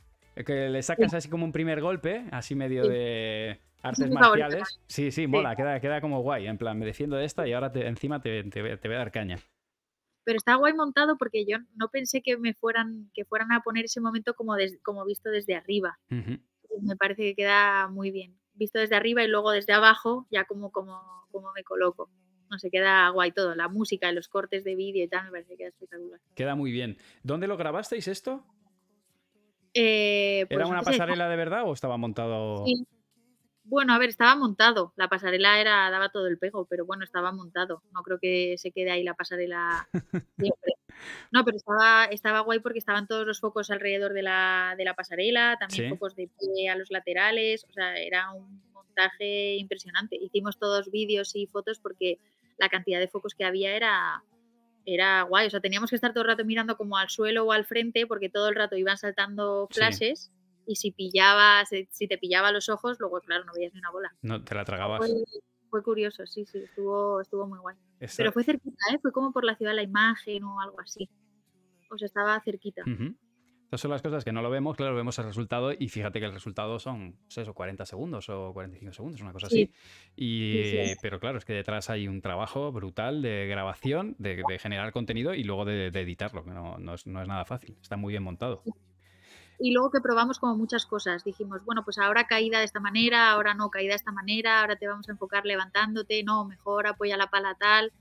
Que le sacas así como un primer golpe, así medio de artes marciales. Sí, sí, mola, Queda, queda como guay. En plan, me defiendo de esta y ahora te, encima te, te, voy a dar caña. Pero está guay montado porque yo no pensé que me fueran, que fueran a poner ese momento como, como visto desde arriba. me parece que queda muy bien. Visto desde arriba y luego desde abajo, ya como, como, como me coloco. No sé, queda guay todo. La música, los cortes de vídeo y tal, me parece que queda espectacular. Queda muy bien. ¿Dónde lo grabasteis esto? Eh, ¿Era pues una pasarela de verdad o estaba montado? Sí. Bueno, a ver, estaba montado. La pasarela era, daba todo el pego, pero bueno, estaba montado. No creo que se quede ahí la pasarela siempre. No, pero estaba, estaba guay porque estaban todos los focos alrededor de la, de la pasarela, también Sí. focos de pie a los laterales. O sea, era un montaje impresionante. Hicimos todos vídeos y fotos porque la cantidad de focos que había era, era guay. O sea, teníamos que estar todo el rato mirando como al suelo o al frente porque todo el rato iban saltando Sí. Y si pillabas, si te pillaba los ojos, luego, claro, no veías ni una bola. No, te la tragabas. Fue, fue curioso, sí, sí, estuvo, estuvo muy guay. Pero fue cerquita, ¿eh? Fue como por la ciudad de la imagen o algo así. O sea, estaba cerquita. Ujú. Estas son las cosas que no lo vemos, claro, vemos el resultado y fíjate que el resultado son, pues eso, 40 segundos o 45 segundos, una cosa Sí. así. Y, Sí, sí. Pero claro, es que detrás hay un trabajo brutal de grabación, de, de generar contenido y luego de, de editarlo, que no, no es, no es nada fácil, está muy bien montado. Y luego que probamos como muchas cosas. Dijimos, bueno, pues ahora caída de esta manera, ahora no caída de esta manera, ahora te vamos a enfocar levantándote, no, mejor apoya la pala tal,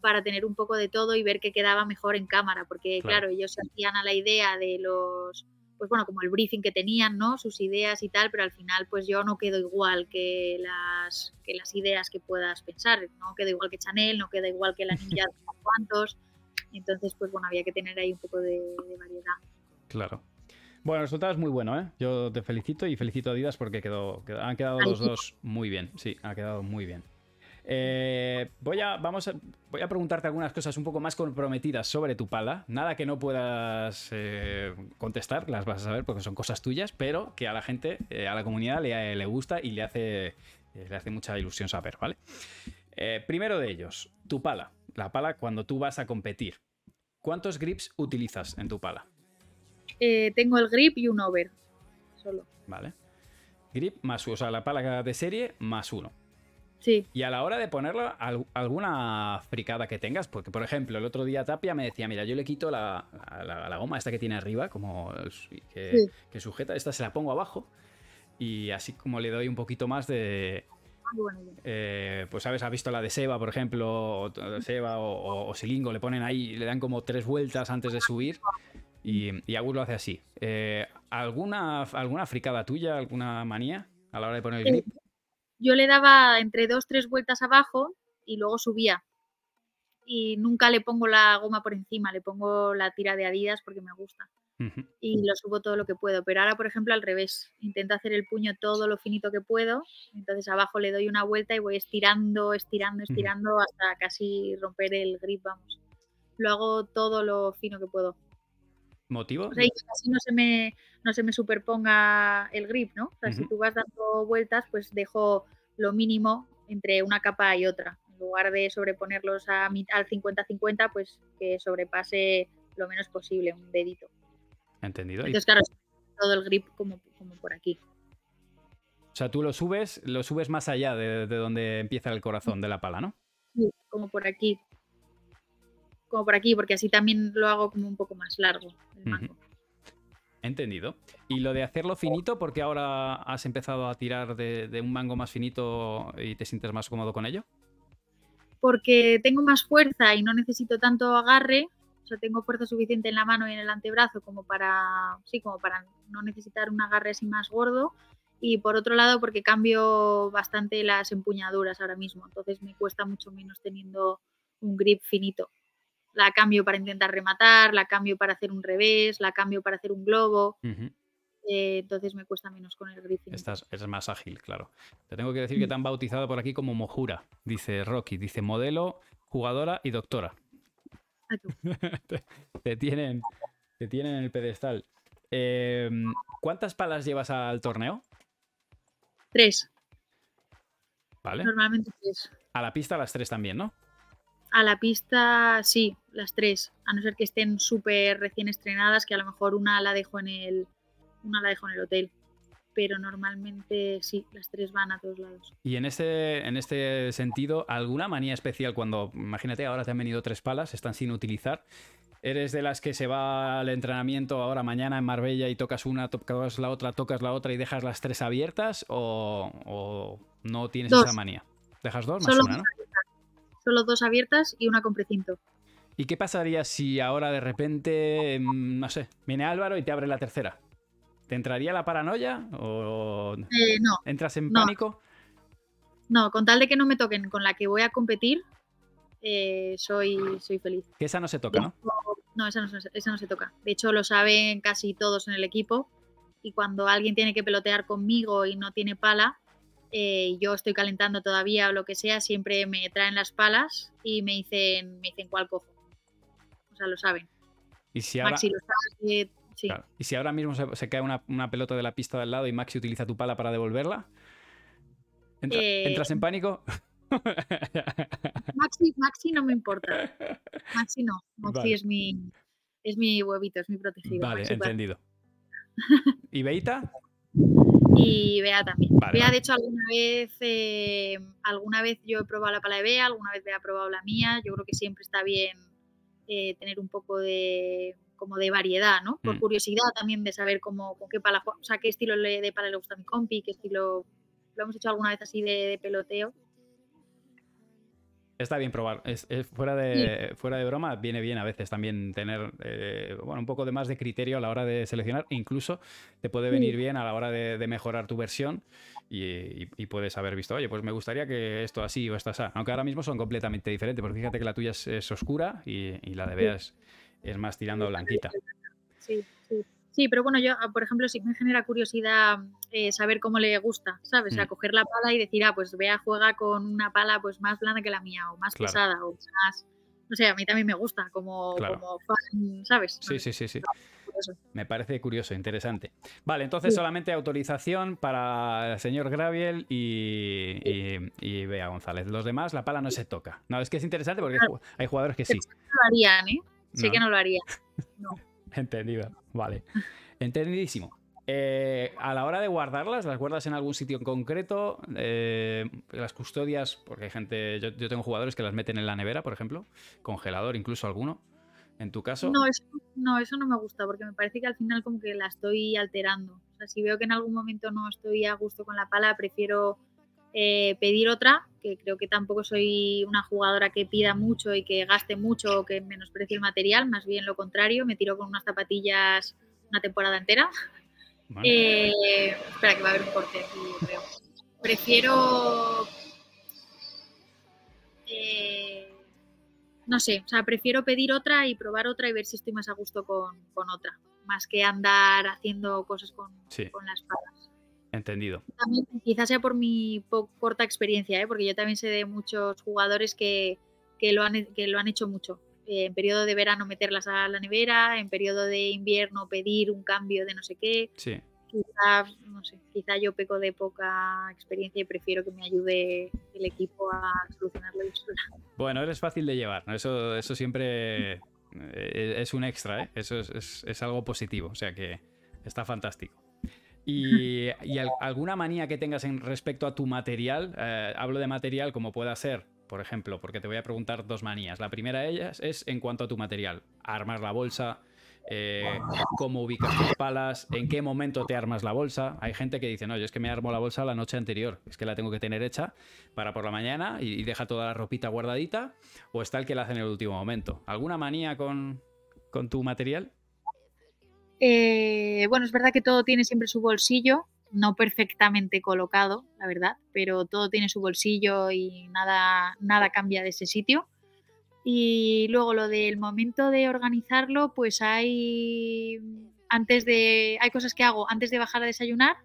para tener un poco de todo y ver qué quedaba mejor en cámara, porque Claro. claro, ellos se hacían a la idea de los, pues bueno, como el briefing que tenían, ¿no? Sus ideas y tal, pero al final pues yo no quedo igual que las, que las ideas que puedas pensar, no quedo igual que Chanel, no queda igual que la ninja de cuantos, entonces pues bueno, había que tener ahí un poco de, de variedad. Claro. Bueno, el resultado es muy bueno, ¿eh? Yo te felicito y felicito a Adidas porque quedó, quedó- han quedado los dos muy bien. Sí, ha quedado muy bien. Eh, voy, a, vamos a, voy a preguntarte algunas cosas un poco más comprometidas sobre tu pala. Nada que no puedas eh, contestar, las vas a saber porque son cosas tuyas, pero que a la gente, eh, a la comunidad le, le gusta y le hace, le hace mucha ilusión saber, ¿vale? Primero de ellos, tu pala. La pala cuando tú vas a competir. ¿Cuántos grips utilizas en tu pala? Eh, tengo el grip y un over, solo. ¿Vale? Grip más uno, o sea, la pala de serie más uno. Sí, Y a la hora de ponerla, al- alguna fricada que tengas, porque por ejemplo, el otro día Tapia me decía, mira, yo le quito la, la- la goma esta que tiene arriba, como el que, Sí. que sujeta, esta se la pongo abajo y así como le doy un poquito más de, idea. eh, pues sabes, ha visto la de Seba, por ejemplo, o Seba o, o- o Silingo, le ponen ahí, le dan como tres vueltas antes de subir y, y Agus lo hace así. Eh, ¿alguna, ¿Alguna fricada tuya, alguna manía a la hora de poner el grip? Yo le daba entre dos, tres vueltas abajo y luego subía. Y nunca le pongo la goma por encima, le pongo la tira de Adidas porque me gusta. Y lo subo todo lo que puedo. Pero ahora, por ejemplo, al revés. Intento hacer el puño todo lo finito que puedo. Entonces abajo le doy una vuelta y voy estirando, estirando, estirando hasta casi romper el grip, vamos. Lo hago todo lo fino que puedo. ¿Motivo? O sea, y casi no se me, no se me superponga el grip, ¿no? O sea, si tú vas dando vueltas, pues dejo lo mínimo entre una capa y otra. En lugar de sobreponerlos a, al 50-50, pues que sobrepase lo menos posible, un dedito. Entendido. Entonces, claro, todo el grip como, como por aquí. o sea, tú lo subes, lo subes más allá de, de donde empieza el corazón de la pala, ¿no? Sí, como por aquí. Como por aquí, porque así también lo hago como un poco más largo el mango. Entendido. Y lo de hacerlo finito, porque ahora has empezado a tirar de, de un mango más finito y te sientes más cómodo con ello? porque tengo más fuerza y no necesito tanto agarre, o sea, tengo fuerza suficiente en la mano y en el antebrazo como para, sí, como para no necesitar un agarre así más gordo. Y por otro lado, porque cambio bastante las empuñaduras ahora mismo, entonces me cuesta mucho menos teniendo un grip finito. La cambio para intentar rematar, la cambio para hacer un revés, la cambio para hacer un globo, eh, entonces me cuesta menos con el grip finito. Estás, eres más ágil, claro. Te tengo que decir que te han bautizado por aquí como Mojura, dice Rocky. Dice modelo, jugadora y doctora. Te, te tienen, te tienen en el pedestal. Eh, ¿Cuántas palas llevas al torneo? Tres, ¿Vale? normalmente tres. A la pista las tres también, ¿no? A la pista, sí, las tres. A no ser que estén súper recién estrenadas, que a lo mejor una la dejo en el, una la dejo en el hotel. pero normalmente sí, las tres van a todos lados. Y en este, en este sentido, ¿alguna manía especial cuando, imagínate, ahora te han venido tres palas, están sin utilizar? ¿Eres de las que se va al entrenamiento ahora mañana en Marbella y tocas una, tocas la otra, tocas la otra y dejas las tres abiertas? ¿O, o no tienes Dos. esa manía? ¿Dejas dos más Solo una, no? Solo dos abiertas y una con precinto. ¿Y qué pasaría si ahora de repente, mm, no sé, viene Álvaro y te abre la tercera? ¿Te entraría la paranoia o Eh, no, entras en No. pánico? no, con tal de que no me toquen con la que voy a competir, eh, soy, soy feliz. Que esa no se toca, ¿no? No, esa no, se- esa no se toca. De hecho, lo saben casi todos en el equipo. Y cuando alguien tiene que pelotear conmigo y no tiene pala, eh, yo estoy calentando todavía o lo que sea, siempre me traen las palas y me dicen, me dicen cuál cojo. O sea, lo saben. Y si ahora, Maxi lo sabe. sí. claro, y si ahora mismo se, se cae una, una pelota de la pista de al lado y Maxi utiliza tu pala para devolverla, ¿entra- Eh, ¿entras en pánico? Maxi, Maxi no me importa. Maxi no. Maxi Vale. es mi es mi huevito, es mi protegido. vale, Maxi entendido. ¿Y Beita? Y Bea también. Vale, Bea, vale. de hecho, alguna vez, eh, alguna vez yo he probado la pala de Bea, alguna vez Bea ha probado la mía. Yo creo que siempre está bien eh, tener un poco de como de variedad, ¿no? Por Mm. curiosidad también de saber cómo, con qué pala, o sea, qué estilo le- de pala le gusta a mi compi, qué estilo lo hemos hecho alguna vez así de, de peloteo. Está bien probar. Es, es- fuera, de, fuera de broma, viene bien a veces también tener eh, bueno, un poco de más de criterio a la hora de seleccionar. Incluso te puede venir bien a la hora de, de mejorar tu versión y, y- y puedes haber visto, oye, pues me gustaría que esto así o esto así. Aunque ahora mismo son completamente diferentes, porque fíjate que la tuya es, es oscura y, y la de Bea es, es más tirando blanquita. Sí, sí. Sí, pero bueno, yo, ah, por ejemplo, sí me genera curiosidad eh, saber cómo le gusta, ¿sabes? O sea, Mm. coger la pala y decir, ah, pues Bea juega con una pala pues más blanda que la mía, o más Claro. pesada, o más. No sé, a mí también me gusta como, Claro. como fan, ¿sabes? Sí, sí, sí, sí. Me parece curioso, interesante. Vale, entonces Sí. solamente autorización para el señor Graviel y, y, y Bea González. Los demás, la pala no se toca. No, es que es interesante porque hay ju- hay jugadores que sí. No lo harían, ¿eh? Sé No. que no lo harían. Entendido, vale. Entendidísimo. Eh, a la hora de guardarlas, ¿las guardas en algún sitio en concreto? Eh, las custodias, porque hay gente, yo, yo tengo jugadores que las meten en la nevera, por ejemplo, congelador incluso alguno. En tu caso, No eso, no, eso no me gusta, porque me parece que al final como que la estoy alterando. O sea, si veo que en algún momento no estoy a gusto con la pala, prefiero eh, pedir otra, que creo que tampoco soy una jugadora que pida mucho y que gaste mucho o que menosprecie el material, más bien lo contrario, me tiro con unas zapatillas una temporada entera. bueno, Eh, espera, que va a haber un corte aquí, creo. Prefiero. eh, no sé, o sea, prefiero pedir otra y probar otra y ver si estoy más a gusto con, con otra, más que andar haciendo cosas con, Sí. con las palas. Entendido. También, quizás sea por mi po- corta experiencia, ¿eh? porque yo también sé de muchos jugadores que, que lo, han, que lo han hecho mucho. Eh, en periodo de verano meterlas a la nevera, en periodo de invierno pedir un cambio de no sé qué Sí. quizá, no sé, quizá yo peco de poca experiencia y prefiero que me ayude el equipo a solucionarlo yo sola. Bueno, eres fácil de llevar. ¿no? Eso, eso siempre eh, es un extra, ¿eh? Eso es, es- es algo positivo. O sea que está fantástico. Y, y al- alguna manía que tengas en respecto a tu material, eh, hablo de material como pueda ser, por ejemplo, porque te voy a preguntar dos manías. La primera de ellas es en cuanto a tu material. Armar la bolsa, eh, cómo ubicas tus palas, en qué momento te armas la bolsa. Hay gente que dice, no, yo es que me armo la bolsa la noche anterior, es que la tengo que tener hecha para por la mañana y, y deja toda la ropita guardadita, o está el que la hace en el último momento. ¿Alguna manía con, con tu material? Eh, bueno, es verdad que todo tiene siempre su bolsillo, no perfectamente colocado, la verdad, pero todo tiene su bolsillo y nada, nada cambia de ese sitio. Y luego lo del momento de organizarlo, pues hay antes de hay cosas que hago antes de bajar a desayunar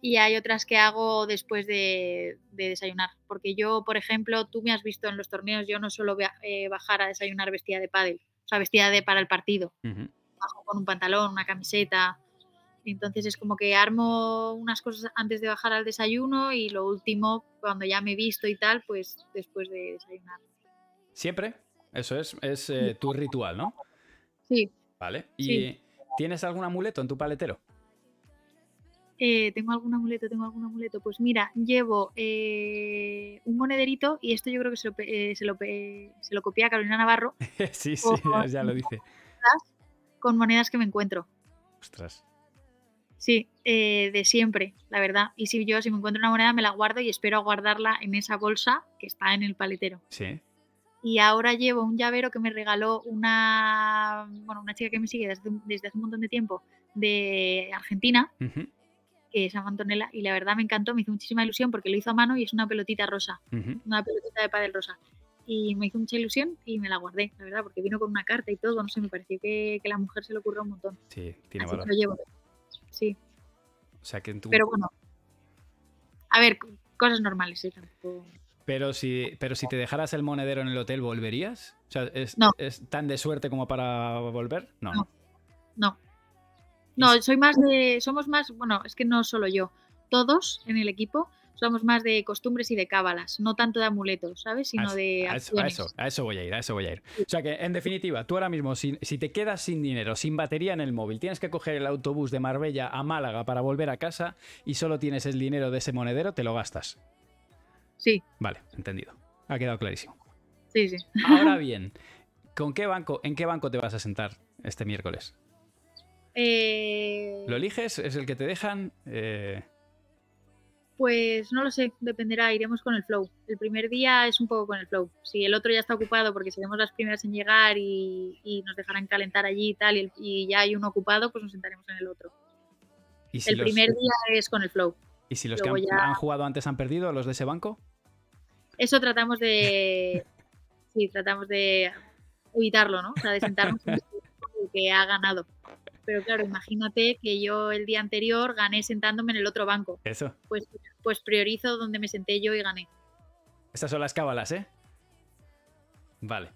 y hay otras que hago después de, de desayunar. Porque yo, por ejemplo, tú me has visto en los torneos, yo no suelo eh, bajar a desayunar vestida de pádel, o sea, vestida de para el partido Ujú. Bajo con un pantalón, una camiseta. Entonces es como que armo unas cosas antes de bajar al desayuno y lo último, cuando ya me he visto y tal, pues después de desayunar. Siempre. Eso es, es eh, tu ritual, ¿no? Sí, Vale. ¿Y Sí. tienes algún amuleto en tu paletero? Eh, ¿Tengo algún amuleto? ¿Tengo algún amuleto? Pues mira, llevo eh, un monederito y esto yo creo que se lo, eh, se lo, se lo copié a Carolina Navarro sí, sí, ya lo dice. Con monedas que me encuentro. Ostras. Sí, eh, de siempre, la verdad. Y si yo, si me encuentro una moneda, me la guardo y espero guardarla en esa bolsa que está en el paletero. Sí. Y ahora llevo un llavero que me regaló una, bueno, una chica que me sigue desde, desde hace un montón de tiempo de Argentina, Ujú, que es Antonella, y la verdad me encantó, me hizo muchísima ilusión porque lo hizo a mano y es una pelotita rosa, una pelotita de pádel rosa. Y me hizo mucha ilusión y me la guardé, la verdad, porque vino con una carta y todo, no sé, me pareció que, que la mujer se le ocurrió un montón. Sí, tiene Así que valor. lo llevo. Sí, O sea que en tu- pero bueno. A ver, cosas normales, ¿eh? Tampoco... Pero si, pero si te dejaras el monedero en el hotel, ¿volverías? O sea, ¿es, No. es tan de suerte como para volver? No. No. No. No, soy más de. Somos más. Bueno, es que no solo yo. Todos en el equipo somos más de costumbres y de cábalas. No tanto de amuletos, ¿sabes? Sino a, de. a eso, a eso, a eso voy a ir, a eso voy a ir. O sea que, en definitiva, tú ahora mismo, si, si te quedas sin dinero, sin batería en el móvil, tienes que coger el autobús de Marbella a Málaga para volver a casa y solo tienes el dinero de ese monedero, te lo gastas. Sí, Vale, entendido. Ha quedado clarísimo. sí, sí. Ahora bien, ¿con qué banco, ¿en qué banco te vas a sentar este miércoles? Eh, ¿Lo eliges? ¿Es el que te dejan? Eh, Pues no lo sé, dependerá, iremos con el flow. El primer día es un poco con el flow. Si el otro ya está ocupado porque seremos las primeras en llegar y, y nos dejarán calentar allí y tal, y, ya hay uno ocupado, pues nos sentaremos en el otro. ¿y, si el los, primer día es con el flow. ¿Y si los que han, ya- han jugado antes han perdido, los de ese banco? Eso tratamos de. Sí, tratamos de evitarlo, ¿no? O sea, de sentarnos en el que ha ganado. Pero claro, imagínate que yo el día anterior gané sentándome en el otro banco. Eso. Pues, pues priorizo donde me senté yo y gané. Estas son las cábalas, ¿eh? Vale.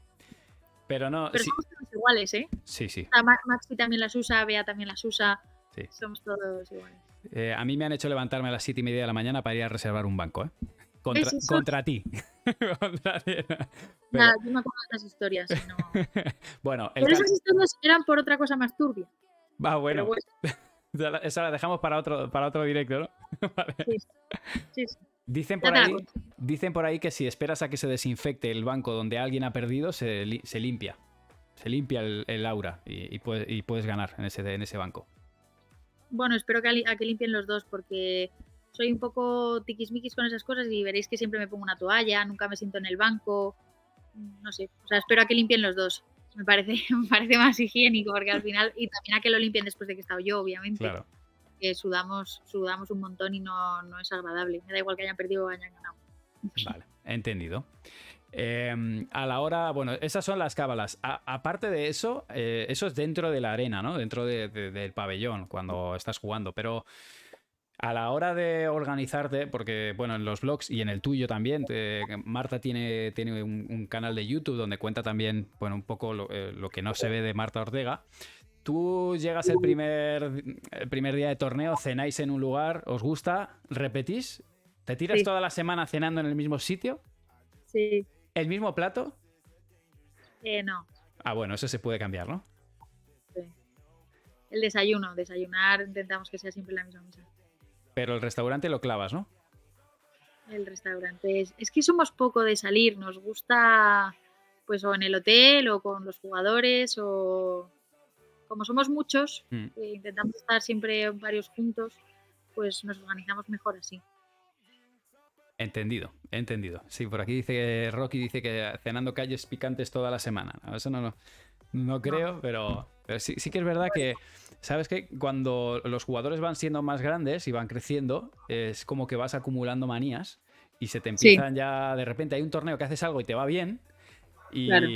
Pero no. Pero sí, somos todos iguales, ¿eh? sí, sí. Maxi también las usa, Bea también las usa. Sí. Somos todos iguales. Eh, a mí me han hecho levantarme a las siete y media de la mañana para ir a reservar un banco, ¿eh? Contra, contra ti. Contra ti. Pero- Nada, yo me acuerdo de esas historias. no- bueno, el Pero esas historias eran por otra cosa más turbia. Va bueno. Esa la dejamos para otro, para otro directo, ¿no? Vale. sí, sí, sí. Dicen por ahí, dicen por ahí que si esperas a que se desinfecte el banco donde alguien ha perdido, se, li- se limpia. Se limpia el, el aura y, y puedes, y puedes ganar en ese, en ese banco. Bueno, espero que, a que limpien los dos porque soy un poco tiquismiquis con esas cosas y veréis que siempre me pongo una toalla, nunca me siento en el banco, no sé, o sea, espero a que limpien los dos. Me parece, me parece más higiénico porque al final, y también a que lo limpien después de que he estado yo, obviamente, Claro. que sudamos, sudamos un montón y no, no es agradable. Me da igual que hayan perdido o hayan ganado. Vale, entendido. Eh, a la hora, bueno, esas son las cábalas. A- aparte de eso, eh, eso es dentro de la arena, ¿no? Dentro de- de- del pabellón, cuando estás jugando. Pero a la hora de organizarte, porque, bueno, en los blogs y en el tuyo también, te- Marta tiene, tiene un, un canal de YouTube donde cuenta también, bueno, un poco lo, eh, lo que no se ve de Marta Ortega. Tú llegas el primer, el primer día de torneo, cenáis en un lugar, os gusta, repetís, te tiras Sí. toda la semana cenando en el mismo sitio, Sí, el mismo plato. eh, no. Ah, bueno, eso se puede cambiar, ¿no? sí. El desayuno, desayunar, intentamos que sea siempre la misma mesa. Pero el restaurante lo clavas, ¿no? El restaurante es, es que somos poco de salir, nos gusta pues o en el hotel o con los jugadores o como somos muchos, Mm. eh, intentamos estar siempre varios juntos, pues nos organizamos mejor así. Entendido, entendido. Sí, por aquí dice Rocky dice que cenando calles picantes toda la semana. Eso no, no, no creo, pero, pero sí, sí que es verdad que, ¿sabes que Cuando los jugadores van siendo más grandes y van creciendo, es como que vas acumulando manías y se te Sí. empiezan ya, de repente hay un torneo que haces algo y te va bien. Y, Claro.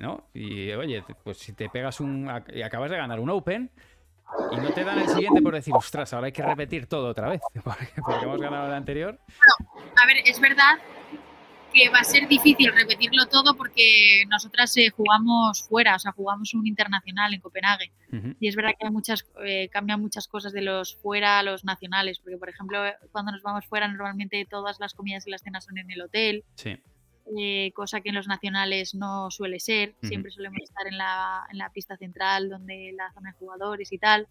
¿no? y oye, pues si te pegas un. y acabas de ganar un Open y no te dan el siguiente por decir, ostras, ahora hay que repetir todo otra vez, porque, hemos ganado el anterior. A ver, es verdad que va a ser difícil repetirlo todo porque nosotras eh, jugamos fuera, o sea, jugamos un internacional en Copenhague. Y es verdad que hay muchas, eh, cambian muchas cosas de los fuera a los nacionales, porque por ejemplo, eh, cuando nos vamos fuera, normalmente todas las comidas y las cenas son en el hotel, Sí. eh, cosa que en los nacionales no suele ser. Siempre solemos estar en la, en la pista central, donde la zona de jugadores y tal.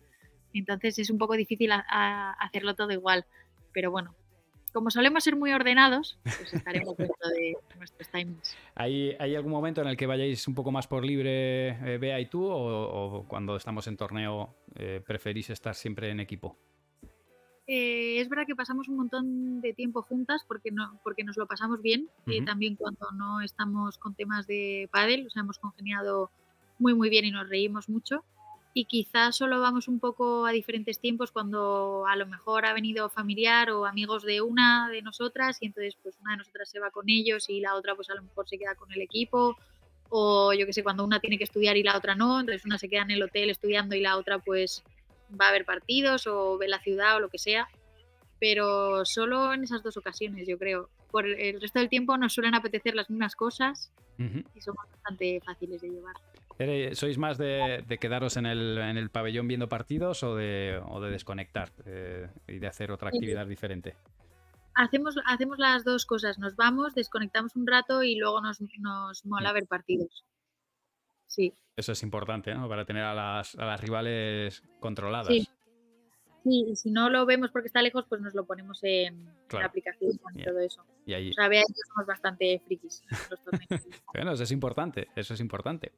Entonces es un poco difícil a- a hacerlo todo igual. Pero bueno, como solemos ser muy ordenados, pues estaremos dentro de nuestros timings. ¿Hay, ¿Hay algún momento en el que vayáis un poco más por libre, eh, Bea y tú, o, o cuando estamos en torneo eh, preferís estar siempre en equipo? Eh, es verdad que pasamos un montón de tiempo juntas porque, no, porque nos lo pasamos bien. Ujú. también cuando no estamos con temas de pádel, o sea, hemos congeniado muy muy bien y nos reímos mucho. Y quizás solo vamos un poco a diferentes tiempos cuando a lo mejor ha venido familiar o amigos de una de nosotras y entonces pues una de nosotras se va con ellos y la otra pues a lo mejor se queda con el equipo. O yo que sé, cuando una tiene que estudiar y la otra no, entonces una se queda en el hotel estudiando y la otra pues va a haber partidos o ve la ciudad o lo que sea, pero solo en esas dos ocasiones, yo creo. Por el resto del tiempo nos suelen apetecer las mismas cosas y somos bastante fáciles de llevar. ¿Sois más de, de quedaros en el, en el pabellón viendo partidos o de, o de desconectar eh, y de hacer otra actividad diferente? Hacemos, hacemos las dos cosas, nos vamos, desconectamos un rato y luego nos, nos mola ver partidos. Sí, Eso es importante, ¿no? Para tener a las, a las rivales controladas. Sí. sí, y si no lo vemos porque está lejos, pues nos lo ponemos en, la aplicación y todo eso. Y ahí, O sea, veáis que somos bastante frikis los. Bueno, eso es importante, eso es importante.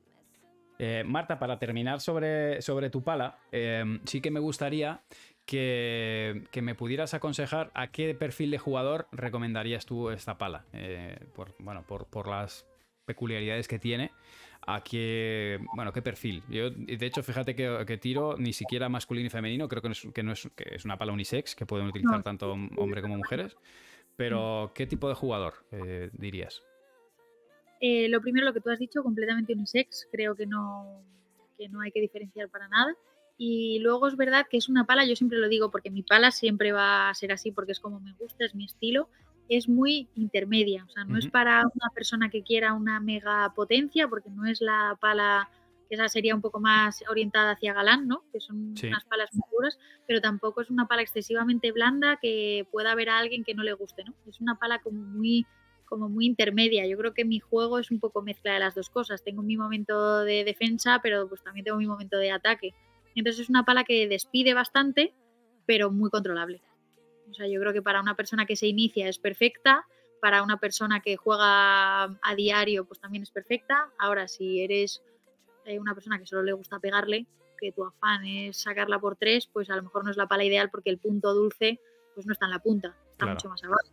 Eh, Marta, para terminar sobre, sobre tu pala, eh, sí que me gustaría que, que me pudieras aconsejar a qué perfil de jugador recomendarías tú esta pala. Eh, por, bueno, por, por las peculiaridades que tiene. A qué, bueno, qué perfil. Yo, de hecho, fíjate que, que tiro ni siquiera masculino y femenino, creo que no es, que no es, que es una pala unisex, que pueden utilizar tanto hombre como mujeres. Pero, ¿qué tipo de jugador eh, dirías? Eh, lo primero, lo que tú has dicho, completamente unisex, creo que no, que no hay que diferenciar para nada. Y luego es verdad que es una pala, yo siempre lo digo, porque mi pala siempre va a ser así, porque es como me gusta, es mi estilo, es muy intermedia, o sea, no es para una persona que quiera una mega potencia, porque no es la pala, que esa sería un poco más orientada hacia galán, ¿no? Que son Sí. unas palas muy duras, pero tampoco es una pala excesivamente blanda que pueda haber a alguien que no le guste, ¿no? Es una pala como muy como muy intermedia. Yo creo que mi juego es un poco mezcla de las dos cosas. Tengo mi momento de defensa, pero pues también tengo mi momento de ataque. Entonces es una pala que despide bastante, pero muy controlable. O sea, yo creo que para una persona que se inicia es perfecta, para una persona que juega a diario pues también es perfecta. Ahora, si eres eh, una persona que solo le gusta pegarle, que tu afán es sacarla por tres, pues a lo mejor no es la pala ideal porque el punto dulce pues no está en la punta, está Claro. mucho más abajo.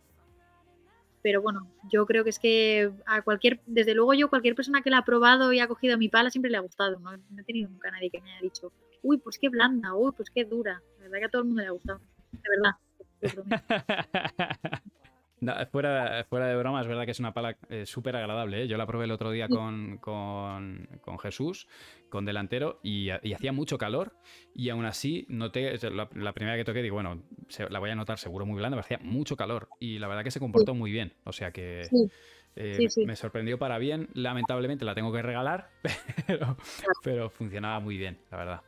Pero bueno, yo creo que es que a cualquier, desde luego yo, cualquier persona que la ha probado y ha cogido mi pala siempre le ha gustado. No, no he tenido nunca nadie que me haya dicho, uy, pues qué blanda, uy, pues qué dura. La verdad que a todo el mundo le ha gustado. De verdad. No, fuera, fuera de broma, es verdad que es una pala eh, súper agradable. ¿eh? Yo la probé el otro día con, con- con Jesús, con delantero, y, y hacía mucho calor. Y aún así, noté, la, la primera que toqué, digo, bueno, se- la voy a notar seguro muy blanda, pero hacía mucho calor. Y la verdad que se comportó muy bien. O sea que Sí. eh, sí, sí. me sorprendió para bien. Lamentablemente la tengo que regalar, pero, pero funcionaba muy bien, la verdad.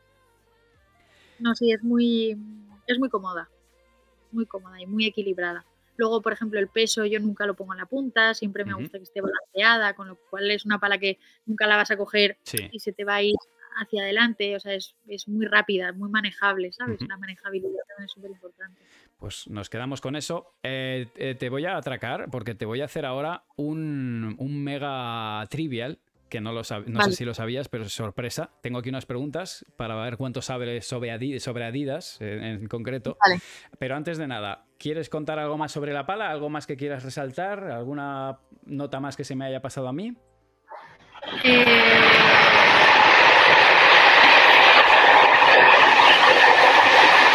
No, sí, es muy, es muy cómoda. Muy cómoda y muy equilibrada. Luego, por ejemplo, el peso yo nunca lo pongo en la punta, siempre me gusta que esté balanceada, con lo cual es una pala que nunca la vas a coger Sí. y se te va a ir hacia adelante, o sea, es, es muy rápida, muy manejable, ¿sabes? La manejabilidad también es súper importante. Pues nos quedamos con eso. Eh, eh, te voy a atracar porque te voy a hacer ahora un, un mega trivial que no, lo sab- no Vale. sé si lo sabías, pero es sorpresa. Tengo aquí unas preguntas para ver cuánto sabes sobre, Adi- sobre Adidas en, en concreto. Vale. Pero antes de nada, ¿quieres contar algo más sobre la pala? ¿Algo más que quieras resaltar? ¿Alguna nota más que se me haya pasado a mí? Eh,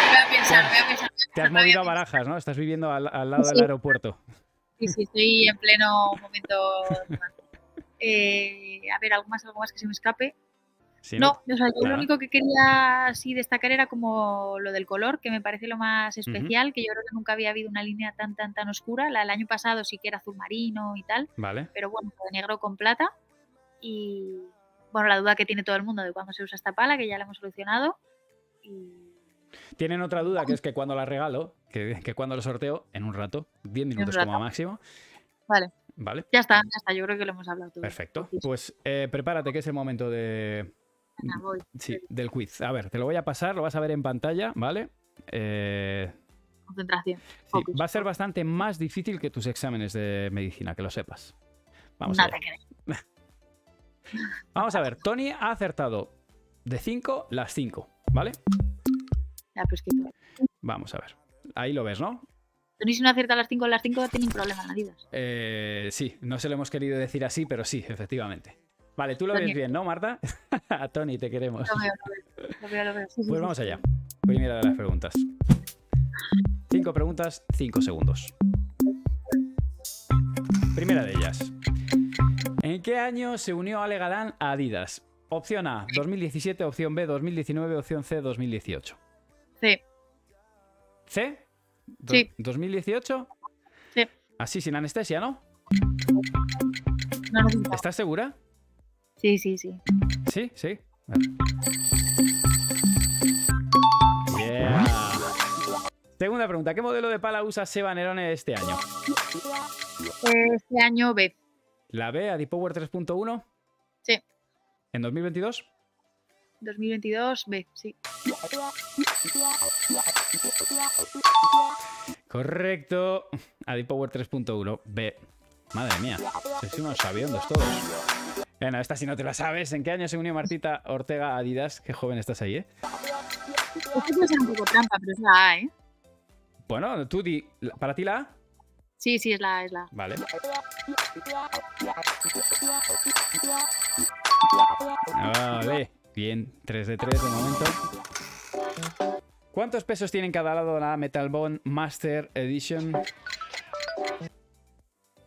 Voy a pensar, voy a pensar. Te has movido a barajas, ¿no? Estás viviendo al, al lado del aeropuerto. Sí, sí, estoy en pleno momento. Eh, a ver, algo más, algo más que se me escape. No, o sea, yo lo único que quería así destacar era como lo del color, que me parece lo más especial, que yo creo que nunca había habido una línea tan, tan, tan oscura. La del año pasado sí que era azul marino y tal, Vale. pero bueno, de negro con plata. Y bueno, la duda que tiene todo el mundo de cuándo se usa esta pala, que ya la hemos solucionado. Y Tienen otra duda, que es que cuando la regalo, que, que cuando lo sorteo, en un rato, 10 minutos rato. como máximo. Vale. Vale, ya está, ya está, yo creo que lo hemos hablado todo. perfecto. Pues eh, prepárate, que es el momento de, Venga, voy. Sí, del quiz. A ver, te lo voy a pasar, lo vas a ver en pantalla, ¿vale? Eh, Concentración. sí, va a ser bastante más difícil que tus exámenes de medicina, que lo sepas. Vamos no te crees. Vamos a ver, Tony ha acertado de 5 las 5, ¿vale? Ya, pues. Vamos a ver. Ahí lo ves, ¿no? Tony, si no acierta a las 5 las 5 tiene un problema en Adidas. Eh, sí, no se lo hemos querido decir así, pero sí, efectivamente. Vale, tú lo Tony. ves bien, ¿no, Marta? a Tony te queremos. Lo veo, lo veo. Lo veo, lo veo. Sí, sí, Pues sí. vamos allá. Primera de las preguntas. Cinco preguntas, cinco segundos. Primera de ellas. ¿En qué año se unió Ale Galán a Adidas? Opción A, 2017, opción B, 2019, opción C, 2018. Sí, ¿C? Do- Sí. ¿2018? Sí. Así, sin anestesia, ¿no? no. ¿Estás segura? Sí, sí, sí. Sí, sí. Vale. Yeah. Segunda pregunta. ¿Qué modelo de pala usa Seba Nerone este año? Este año B. ¿La B, Adipower 3.1? Sí. ¿En 2022? 2022 B, sí. Correcto. Adipower 3.1. B. Madre mía. Sois unos sabiondos todos. Bueno, esta si no te la sabes. ¿En qué año se unió Martita Ortega a Adidas? Qué joven estás ahí, ¿eh? Esto ser un poco trampa, pero es la A, ¿eh? Bueno, tú di. ¿Para ti la A? Sí, sí, es la A, es la A. Vale. Vale. Bien, 3 de 3 de momento. ¿Cuántos pesos tiene en cada lado la Metal Bond Master Edition?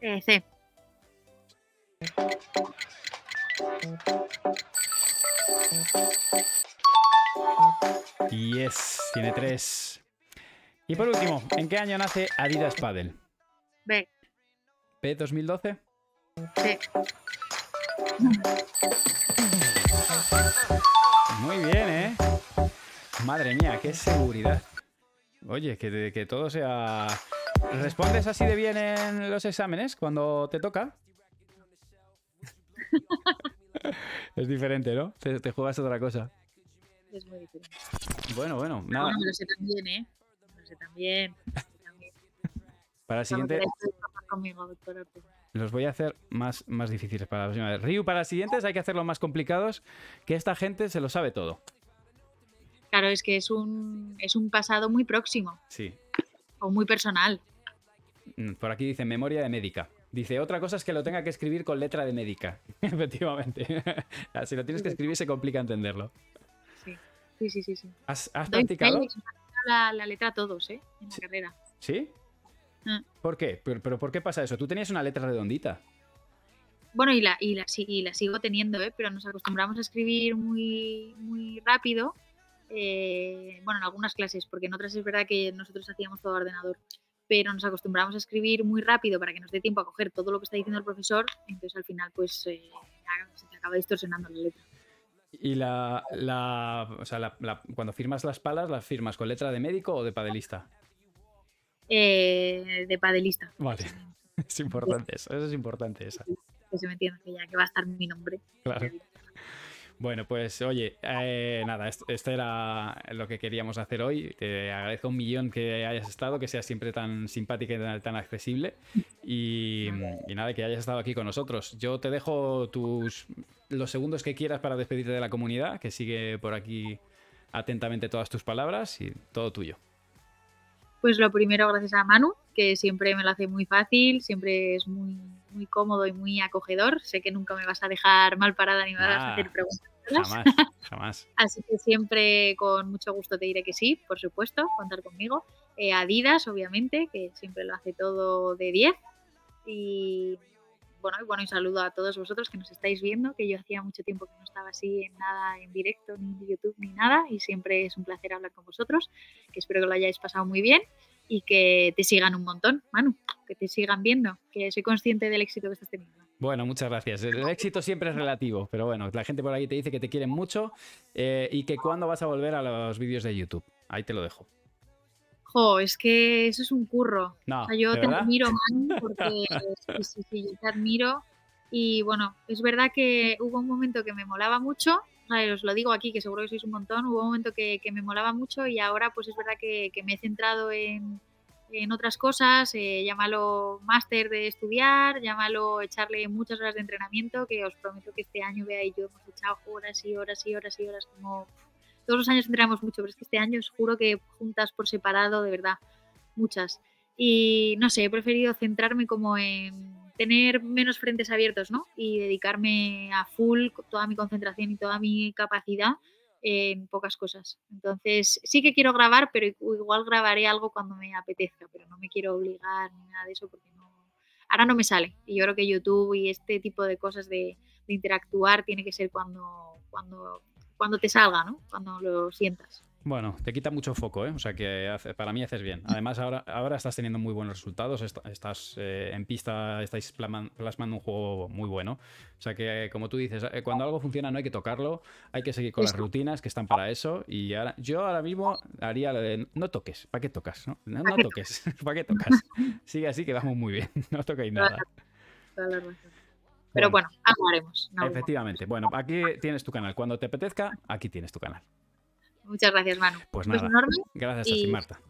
Eh, C. Yes, tiene 3. Y por último, ¿en qué año nace Adidas Paddle? B. ¿P 2012? C. Muy bien, ¿eh? Madre mía, qué seguridad. Oye, que, que todo sea... ¿Respondes así de bien en los exámenes cuando te toca? es diferente, ¿no? Te, te juegas otra cosa. Es muy diferente. Bueno, bueno, nada. bueno, me lo sé también, ¿eh? Me lo sé también. me lo sé también. Para el siguiente conmigo. Los voy a hacer más, más difíciles para la próxima vez. Ryu, para los siguientes hay que hacerlo más complicados, que esta gente se lo sabe todo. Claro, es que es un, es un pasado muy próximo Sí. o muy personal. Mm, Por aquí dice memoria de médica. Dice, otra cosa es que lo tenga que escribir con letra de médica. Efectivamente. si lo tienes que escribir se complica entenderlo. Sí, sí, sí, sí. sí. ¿Has, practicado? la, la letra a todos, ¿eh? En la Sí. carrera. ¿Sí? Mm. ¿Por qué? ¿Pero, pero por qué pasa eso? Tú tenías una letra redondita. Bueno, y la, y, la, y la sigo teniendo, ¿eh? pero nos acostumbramos a escribir muy, muy rápido. eh, bueno, en algunas clases, porque en otras es verdad que nosotros hacíamos todo ordenador, pero nos acostumbramos a escribir muy rápido para que nos dé tiempo a coger todo lo que está diciendo el profesor, entonces al final pues eh, se te acaba distorsionando la letra. Y la, la, o sea, la- la- cuando firmas las palas, ¿las firmas con letra de médico o de padelista? Eh, de padelista. Vale. Es importante eso, eso es importante esa. Que se me entienda que ya que va a estar mi nombre. Claro. Bueno, pues oye, eh, nada, esto, esto era lo que queríamos hacer hoy. Te agradezco un millón que hayas estado, que seas siempre tan simpática y tan, tan accesible. Y, y nada, que hayas estado aquí con nosotros. Yo te dejo tus los segundos que quieras para despedirte de la comunidad, que sigue por aquí atentamente todas tus palabras y todo tuyo. Pues lo primero, gracias a Manu, que siempre me lo hace muy fácil, siempre es muy, muy cómodo y muy acogedor. Sé que nunca me vas a dejar mal parada ni me vas a hacer preguntas. Jamás, jamás. Así que siempre con mucho gusto te diré que sí, por supuesto, contar conmigo. Eh, Adidas, obviamente, que siempre lo hace todo de 10. Y bueno, y bueno, y saludo a todos vosotros que nos estáis viendo, que yo hacía mucho tiempo que no estaba así en nada en directo, ni en YouTube, ni nada, y siempre es un placer hablar con vosotros, que espero que lo hayáis pasado muy bien y que te sigan un montón, Manu, que te sigan viendo, que soy consciente del éxito que estás teniendo. Bueno, muchas gracias. El éxito siempre es relativo, pero bueno, la gente por ahí te dice que te quieren mucho eh, y que cuándo vas a volver a los vídeos de YouTube. Ahí te lo dejo. Jo, es que eso es un curro. No, O sea, yo ¿de te verdad? admiro, Manu, porque sí, sí, sí, yo te admiro Y bueno, es verdad que hubo un momento que me molaba mucho, os lo digo aquí, que seguro que sois un montón, hubo un momento que, me molaba mucho y ahora pues es verdad que, me he centrado en, en otras cosas, eh, llámalo máster de estudiar, llámalo echarle muchas horas de entrenamiento, que os prometo que este año, vea y yo hemos echado horas y horas y horas y horas, como todos los años entrenamos mucho, pero es que este año os juro que juntas por separado, de verdad, muchas. Y no sé, he preferido centrarme como en tener menos frentes abiertos, ¿no? Y dedicarme a full toda mi concentración y toda mi capacidad en pocas cosas. Entonces, sí que quiero grabar, pero igual grabaré algo cuando me apetezca, pero no me quiero obligar ni nada de eso porque no, ahora no me sale. Y yo creo que YouTube y este tipo de cosas de, de interactuar tiene que ser cuando, cuando, cuando te salga, ¿no? Cuando lo sientas. Bueno, te quita mucho foco, ¿eh? O sea que para mí haces bien. Además, ahora, ahora estás teniendo muy buenos resultados. estás eh, en pista, estáis plasmando un juego muy bueno. O sea que, como tú dices, eh, cuando algo funciona no hay que tocarlo, hay que seguir con las rutinas que están para eso. Y ahora, yo ahora mismo haría lo de no toques. ¿Para qué tocas? No, no, toques. ¿Para qué tocas? Sigue así que vamos muy bien. No toquéis nada. Pero bueno, algo haremos. Efectivamente. Bueno, aquí tienes tu canal. Cuando te apetezca, aquí tienes tu canal. Muchas gracias, Manu. Pues nada. Gracias a ti, Marta.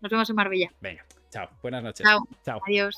Nos vemos en Marbella. Venga, chao. Buenas noches. Chao. Chao. Adiós.